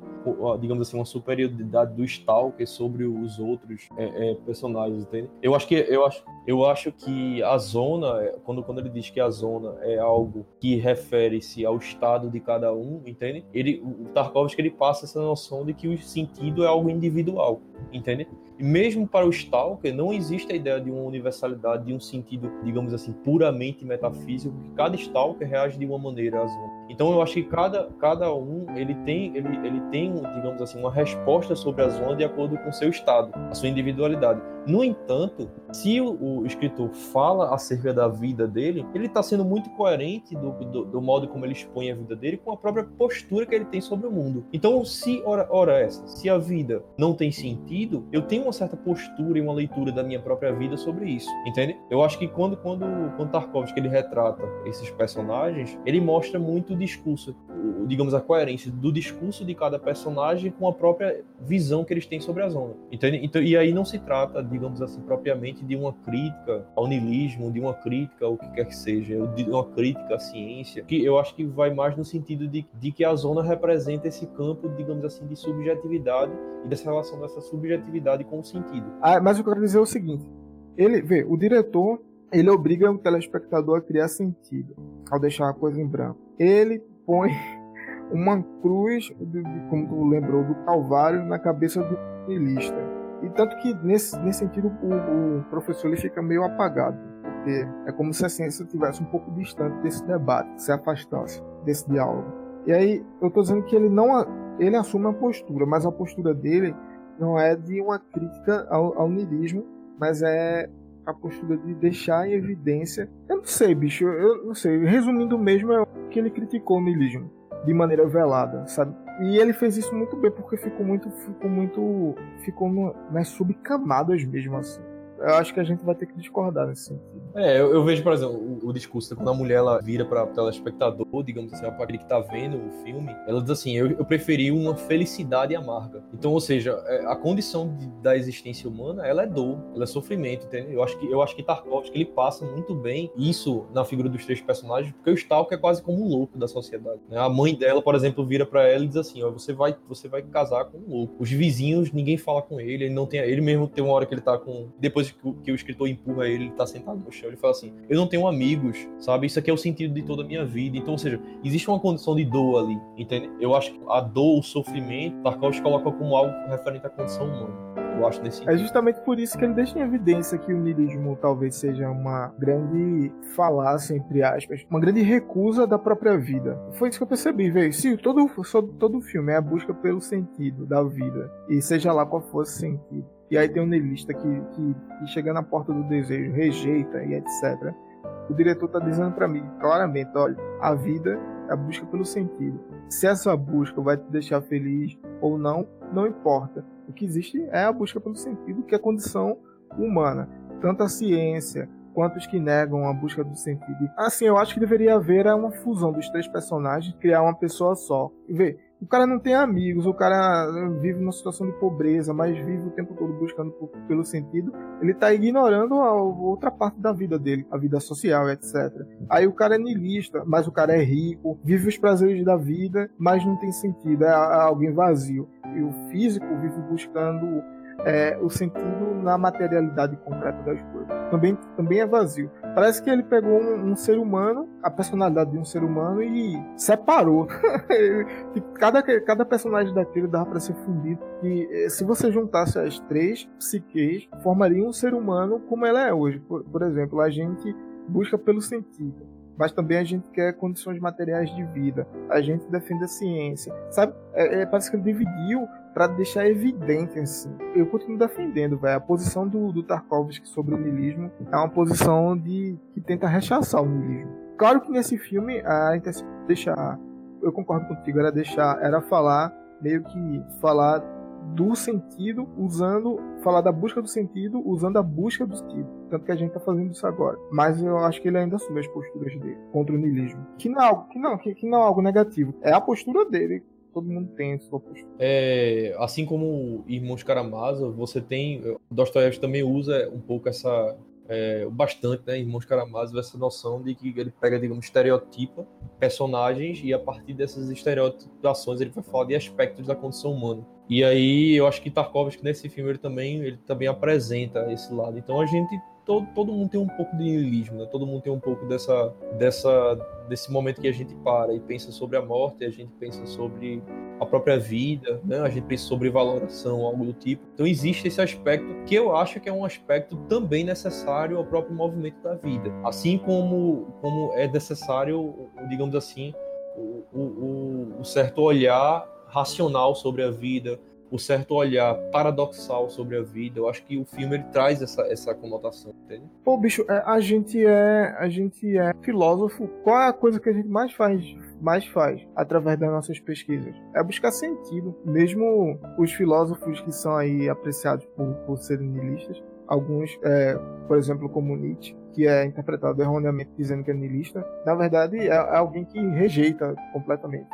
Digamos assim, uma superioridade do Stalker sobre os outros é, é, personagens, entende? Eu acho que, eu acho, eu acho que a zona, é, quando, quando ele diz que a zona é algo que refere-se ao estado de cada um, entende? Ele, o Tarkovsky, ele passa essa noção de que o sentido é algo individual, entende? Mesmo para o Stalker, não existe a ideia de uma universalidade, de um sentido, digamos assim, puramente metafísico, porque cada Stalker reage de uma maneira às outras. Então eu acho que cada, cada um ele tem, ele, ele tem, digamos assim, uma resposta sobre a zona de acordo com o seu estado, a sua individualidade. No entanto, se o, o escritor fala acerca da vida dele, ele está sendo muito coerente do, do, do, modo como ele expõe a vida dele com a própria postura que ele tem sobre o mundo. Então, se, ora, ora essa, se a vida não tem sentido, eu tenho uma certa postura e uma leitura da minha própria vida sobre isso, entende? Eu acho que quando, quando, quando Tarkovsky ele retrata esses personagens, ele mostra muito discurso, digamos, a coerência do discurso de cada personagem com a própria visão que eles têm sobre a zona. Entende? Então, e aí não se trata, digamos assim, propriamente de uma crítica ao niilismo, de uma crítica ao que quer que seja, de uma crítica à ciência, que eu acho que vai mais no sentido de, de que a zona representa esse campo, digamos assim, de subjetividade e dessa relação dessa subjetividade com sentido. Ah, mas eu quero dizer o seguinte, ele, vê, o diretor ele obriga o telespectador a criar sentido ao deixar a coisa em branco ele põe uma cruz, como tu lembrou, do Calvário na cabeça do niilista. E tanto que, nesse, nesse sentido, o, o, professor ele fica meio apagado, porque é como se a ciência estivesse um pouco distante desse debate, se afastasse desse diálogo. E aí, eu estou dizendo que ele não ele assume a postura, mas a postura dele não é de uma crítica ao, ao niilismo, mas é a postura de deixar em evidência. Eu não sei, bicho, eu não sei. Resumindo mesmo, é que ele criticou o milismo de maneira velada, sabe? E ele fez isso muito bem porque ficou muito, ficou muito, ficou no, nas subcamadas mesmo assim eu acho que a gente vai ter que discordar nesse sentido. É, eu, eu vejo, por exemplo, o, o, discurso quando a mulher ela vira para o telespectador, digamos assim, para aquele que tá vendo o filme, ela diz assim: eu, eu preferi uma felicidade amarga. Então, ou seja, é, a condição de, da existência humana, ela é dor, ela é sofrimento, entendeu? Eu acho que eu acho que Tarkovsky ele passa muito bem isso na figura dos três personagens, porque o Stalker é quase como um louco da sociedade. Né? A mãe dela, por exemplo, vira para ela e diz assim: ó, você vai, você vai casar com um louco. Os vizinhos, ninguém fala com ele, ele não tem, ele mesmo tem uma hora que ele tá com depois que o, que o escritor empurra ele, ele tá sentado no chão, ele fala assim: Eu não tenho amigos, sabe? Isso aqui é o sentido de toda a minha vida. Então, ou seja, existe uma condição de dor ali, entende? Eu acho que a dor, o sofrimento, Tarkovsky coloca como algo referente à condição humana. Eu acho desse É justamente por isso que ele deixa em evidência que o niilismo talvez seja uma grande falácia, entre aspas, uma grande recusa da própria vida. Foi isso que eu percebi, velho. Se todo, todo filme é a busca pelo sentido da vida, e seja lá qual for o sentido e aí tem um niilista que, que, que chega na porta do desejo, rejeita e etc. O diretor está dizendo para mim claramente, olha, a vida é a busca pelo sentido. Se essa busca vai te deixar feliz ou não, não importa. O que existe é a busca pelo sentido, que é a condição humana. Tanto a ciência quanto os que negam a busca do sentido. Assim, eu acho que deveria haver uma fusão dos três personagens, criar uma pessoa só. Vê, o cara não tem amigos, o cara vive numa situação de pobreza, mas vive o tempo todo buscando por, pelo sentido, ele tá ignorando a outra parte da vida dele, a vida social, etc. Aí o cara é niilista, mas o cara é rico, vive os prazeres da vida, mas não tem sentido, é alguém vazio. E o físico vive buscando é, o sentido na materialidade concreta das coisas. Também, também é vazio. Parece que ele pegou um, um ser humano, a personalidade de um ser humano e separou. cada, cada personagem daquele dava para ser fundido. E eh, se você juntasse as três psiques, formaria um ser humano como ela é hoje. Por, por exemplo, a gente busca pelo sentido mas também a gente quer condições materiais de vida. A gente defende a ciência. Sabe? É, é, parece que ele dividiu para deixar evidente assim. Eu continuo defendendo, velho. A posição do, do Tarkovsky sobre o niilismo é uma posição de que tenta rechaçar o niilismo. Claro que nesse filme a intenção deixar, eu concordo contigo, era deixar, era falar meio que falar do sentido usando falar da busca do sentido usando a busca do sentido tanto que a gente tá fazendo isso agora mas eu acho que ele ainda assume as posturas dele contra o niilismo que não é que não que, que não é algo negativo é a postura dele todo mundo tem sua postura. É, assim como Irmãos Karamazov, você tem. Dostoiévski também usa um pouco essa. É, bastante, né, Irmãos Karamazov, essa noção de que ele pega, digamos, estereotipa personagens e a partir dessas estereotipações ele vai falar de aspectos da condição humana. E aí eu acho que Tarkovsky nesse filme ele também, ele também apresenta esse lado. Então a gente todo, todo mundo tem um pouco de niilismo, né? Todo mundo tem um pouco dessa, dessa, desse momento que a gente para e pensa sobre a morte, a gente pensa sobre a própria vida, né? A gente pensa sobre valoração, algo do tipo. Então existe esse aspecto que eu acho que é um aspecto também necessário ao próprio movimento da vida. Assim como, como é necessário, digamos assim, o, o, o certo olhar racional sobre a vida, o certo olhar paradoxal sobre a vida. Eu acho que o filme ele traz essa, essa conotação, entende? Pô, bicho, é, a gente é a gente é filósofo. Qual é a coisa que a gente mais faz mais faz através das nossas pesquisas? É buscar sentido. Mesmo os filósofos que são aí apreciados por, por serem nihilistas, alguns, é, por exemplo, como Nietzsche, que é interpretado erroneamente dizendo que é niilista, na verdade é, é alguém que rejeita completamente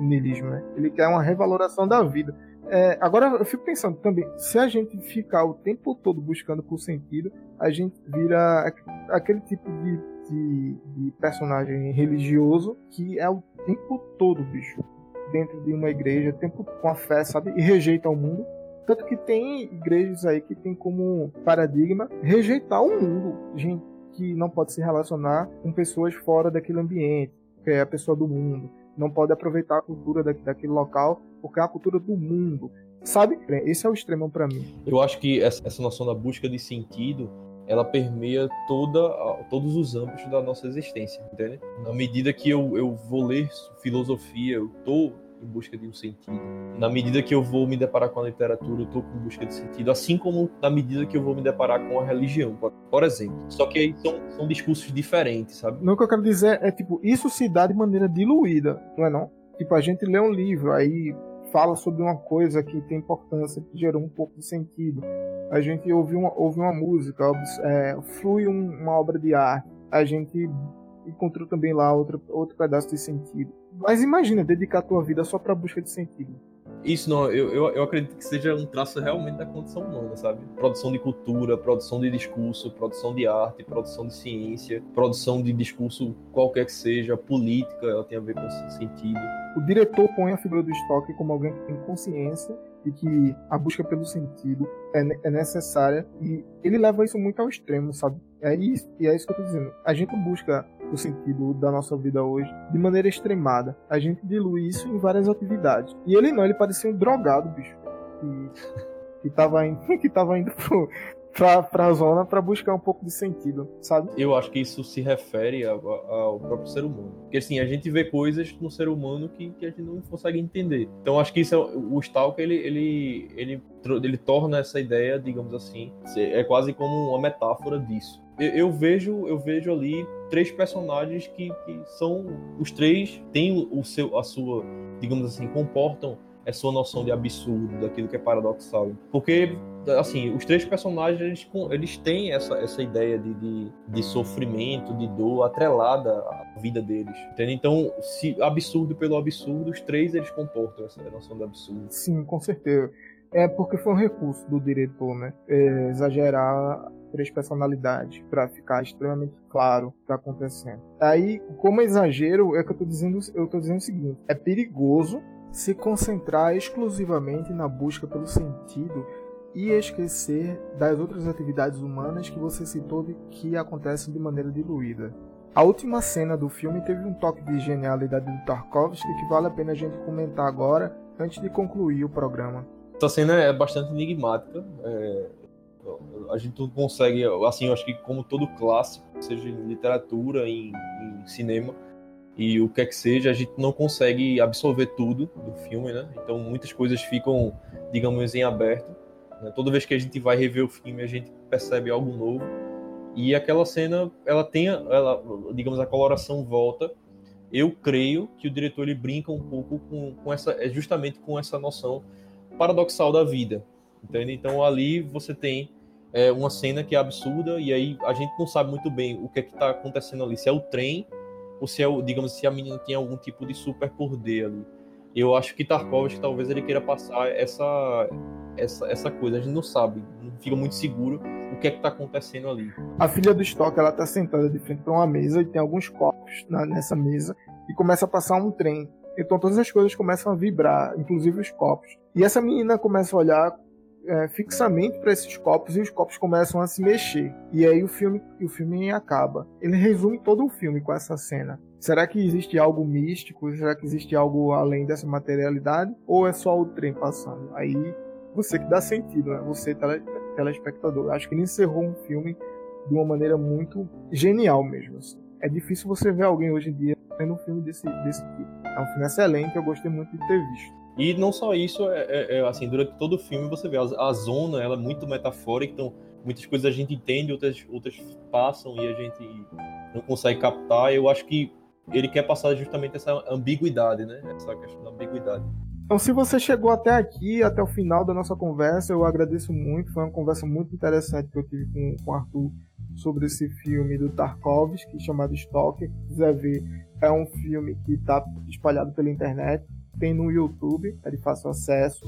o niilismo, né? Ele quer uma revaloração da vida. É, agora eu fico pensando também, se a gente ficar o tempo todo buscando por sentido, a gente vira aquele tipo de, de, de personagem religioso que é o tempo todo, bicho, dentro de uma igreja, tempo com a fé, sabe? E rejeita o mundo. Tanto que tem igrejas aí que tem como paradigma rejeitar o mundo. Gente que não pode se relacionar com pessoas fora daquele ambiente, que é a pessoa do mundo. Não pode aproveitar a cultura daquele local porque é a cultura do mundo. Sabe? Esse é o extremo para mim. Eu acho que essa, noção da busca de sentido ela permeia toda, todos os âmbitos da nossa existência, entende? Na medida que eu, eu vou ler filosofia, eu tô em busca de um sentido. Na medida que eu vou me deparar com a literatura, eu estou em busca de sentido, assim como na medida que eu vou me deparar com a religião, por exemplo. Só que aí são, são discursos diferentes, sabe? Não, o que eu quero dizer é, tipo, isso se dá de maneira diluída, não é não? Tipo, a gente lê um livro, aí fala sobre uma coisa que tem importância, que gerou um pouco de sentido. A gente ouve uma, ouve uma música, é, flui um, uma obra de arte. A gente encontrou também lá outro, outro pedaço de sentido. Mas imagina dedicar a tua vida só para busca de sentido. Isso não, eu, eu, eu, acredito que seja um traço realmente da condição humana, sabe? Produção de cultura, produção de discurso, produção de arte, produção de ciência, produção de discurso qualquer que seja, política, ela tem a ver com esse sentido. O diretor põe a figura do Stoker como alguém que tem consciência e que a busca pelo sentido é, é necessária e ele leva isso muito ao extremo, sabe? É isso, e é isso que eu tô dizendo. A gente busca o sentido da nossa vida hoje de maneira extremada. A gente dilui isso em várias atividades. E ele não, ele parecia um drogado, bicho. Que, que tava indo, que tava indo pro, pra, pra zona para buscar um pouco de sentido, sabe? Eu acho que isso se refere ao, ao, próprio ser humano. Porque assim, a gente vê coisas no ser humano que, que a gente não consegue entender. Então acho que isso é, o Stalker, ele, ele, ele, ele torna essa ideia, digamos assim, é quase como uma metáfora disso. Eu, eu vejo, eu vejo ali três personagens que, que são os três têm o seu, a sua, digamos assim, comportam é sua noção de absurdo, daquilo que é paradoxal. Porque, assim, os três personagens, eles, eles têm essa, essa ideia de, de, de sofrimento, de dor atrelada à vida deles. Entende? Então, se absurdo pelo absurdo, os três, eles comportam essa noção de absurdo. Sim, com certeza. É porque foi um recurso do diretor, né? É exagerar três personalidades para ficar extremamente claro o que está acontecendo. Aí, como exagero, é que eu tô dizendo, eu tô dizendo o seguinte: é perigoso se concentrar exclusivamente na busca pelo sentido e esquecer das outras atividades humanas que você citou que acontecem de maneira diluída. A última cena do filme teve um toque de genialidade do Tarkovsky que vale a pena a gente comentar agora antes de concluir o programa. Essa cena é bastante enigmática. É... A gente não consegue, assim, eu acho que como todo clássico, seja em literatura, em, em cinema, e o que é que seja, a gente não consegue absorver tudo do filme, né? Então muitas coisas ficam, digamos, em aberto. Né? Toda vez que a gente vai rever o filme, a gente percebe algo novo. E aquela cena, ela tem, ela, digamos, a coloração volta. Eu creio que o diretor ele brinca um pouco com, com essa, é justamente com essa noção paradoxal da vida, entende? Então ali você tem é, uma cena que é absurda e aí a gente não sabe muito bem o que é que está acontecendo ali. Se é o trem ou se é, digamos, se a menina tem algum tipo de superpoder ali. Eu acho que Tarkovsky talvez ele queira passar essa, essa, essa coisa. A gente não sabe, não fica muito seguro o que é que está acontecendo ali. A filha do Stock ela tá sentada de frente para uma mesa e tem alguns copos na, nessa mesa e começa a passar um trem. Então todas as coisas começam a vibrar, inclusive os copos. E essa menina começa a olhar é, fixamente para esses copos e os copos começam a se mexer. E aí o filme, o filme acaba. Ele resume todo o filme com essa cena. Será que existe algo místico? Será que existe algo além dessa materialidade? Ou é só o trem passando? Aí você que dá sentido, né? Você, tele, telespectador. Acho que ele encerrou um filme de uma maneira muito genial mesmo. Assim. É difícil você ver alguém hoje em dia tendo um filme desse, desse tipo. É um filme excelente, eu gostei muito de ter visto. E não só isso, é, é, é, assim, durante todo o filme você vê a, a, zona, ela é muito metafórica, então muitas coisas a gente entende, outras, outras passam e a gente não consegue captar. Eu acho que ele quer passar justamente essa ambiguidade, né? Essa questão da ambiguidade. Então, se você chegou até aqui, até o final da nossa conversa, eu agradeço muito. Foi uma conversa muito interessante que eu tive com, com o Arthur sobre esse filme do Tarkovsky, chamado Stalker. Se quiser ver, é um filme que está espalhado pela internet tem no YouTube, é de fácil acesso.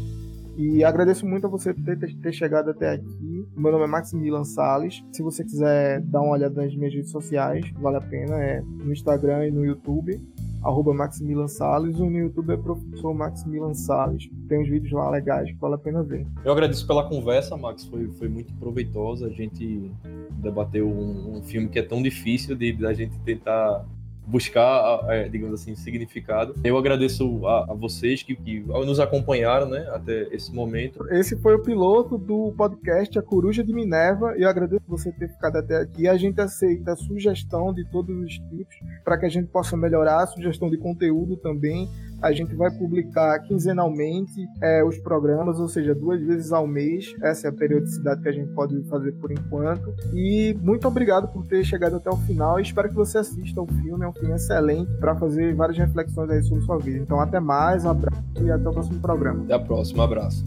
E agradeço muito a você ter, ter chegado até aqui. Meu nome é Maximilian Sales. Se você quiser dar uma olhada nas minhas redes sociais, vale a pena. É no Instagram e no YouTube, arroba Maximilian Salles. O no YouTube é Professor Maximilian Salles. Tem uns vídeos lá legais que vale a pena ver. Eu agradeço pela conversa, Max. Foi, foi muito proveitosa. A gente debateu um, um filme que é tão difícil de, de a gente tentar buscar, é, digamos assim, significado. Eu agradeço a, a vocês que, que, nos acompanharam, né, até esse momento. Esse foi o piloto do podcast A Coruja de Minerva eu agradeço você ter ficado até aqui. A gente aceita a sugestão de todos os tipos para que a gente possa melhorar, a sugestão de conteúdo também a gente vai publicar quinzenalmente é, os programas, ou seja, duas vezes ao mês. Essa é a periodicidade que a gente pode fazer por enquanto. E muito obrigado por ter chegado até o final. Espero que você assista o filme. É um filme excelente para fazer várias reflexões aí sobre sua vida. Então, até mais, um abraço e até o próximo programa. Até a próxima, um abraço.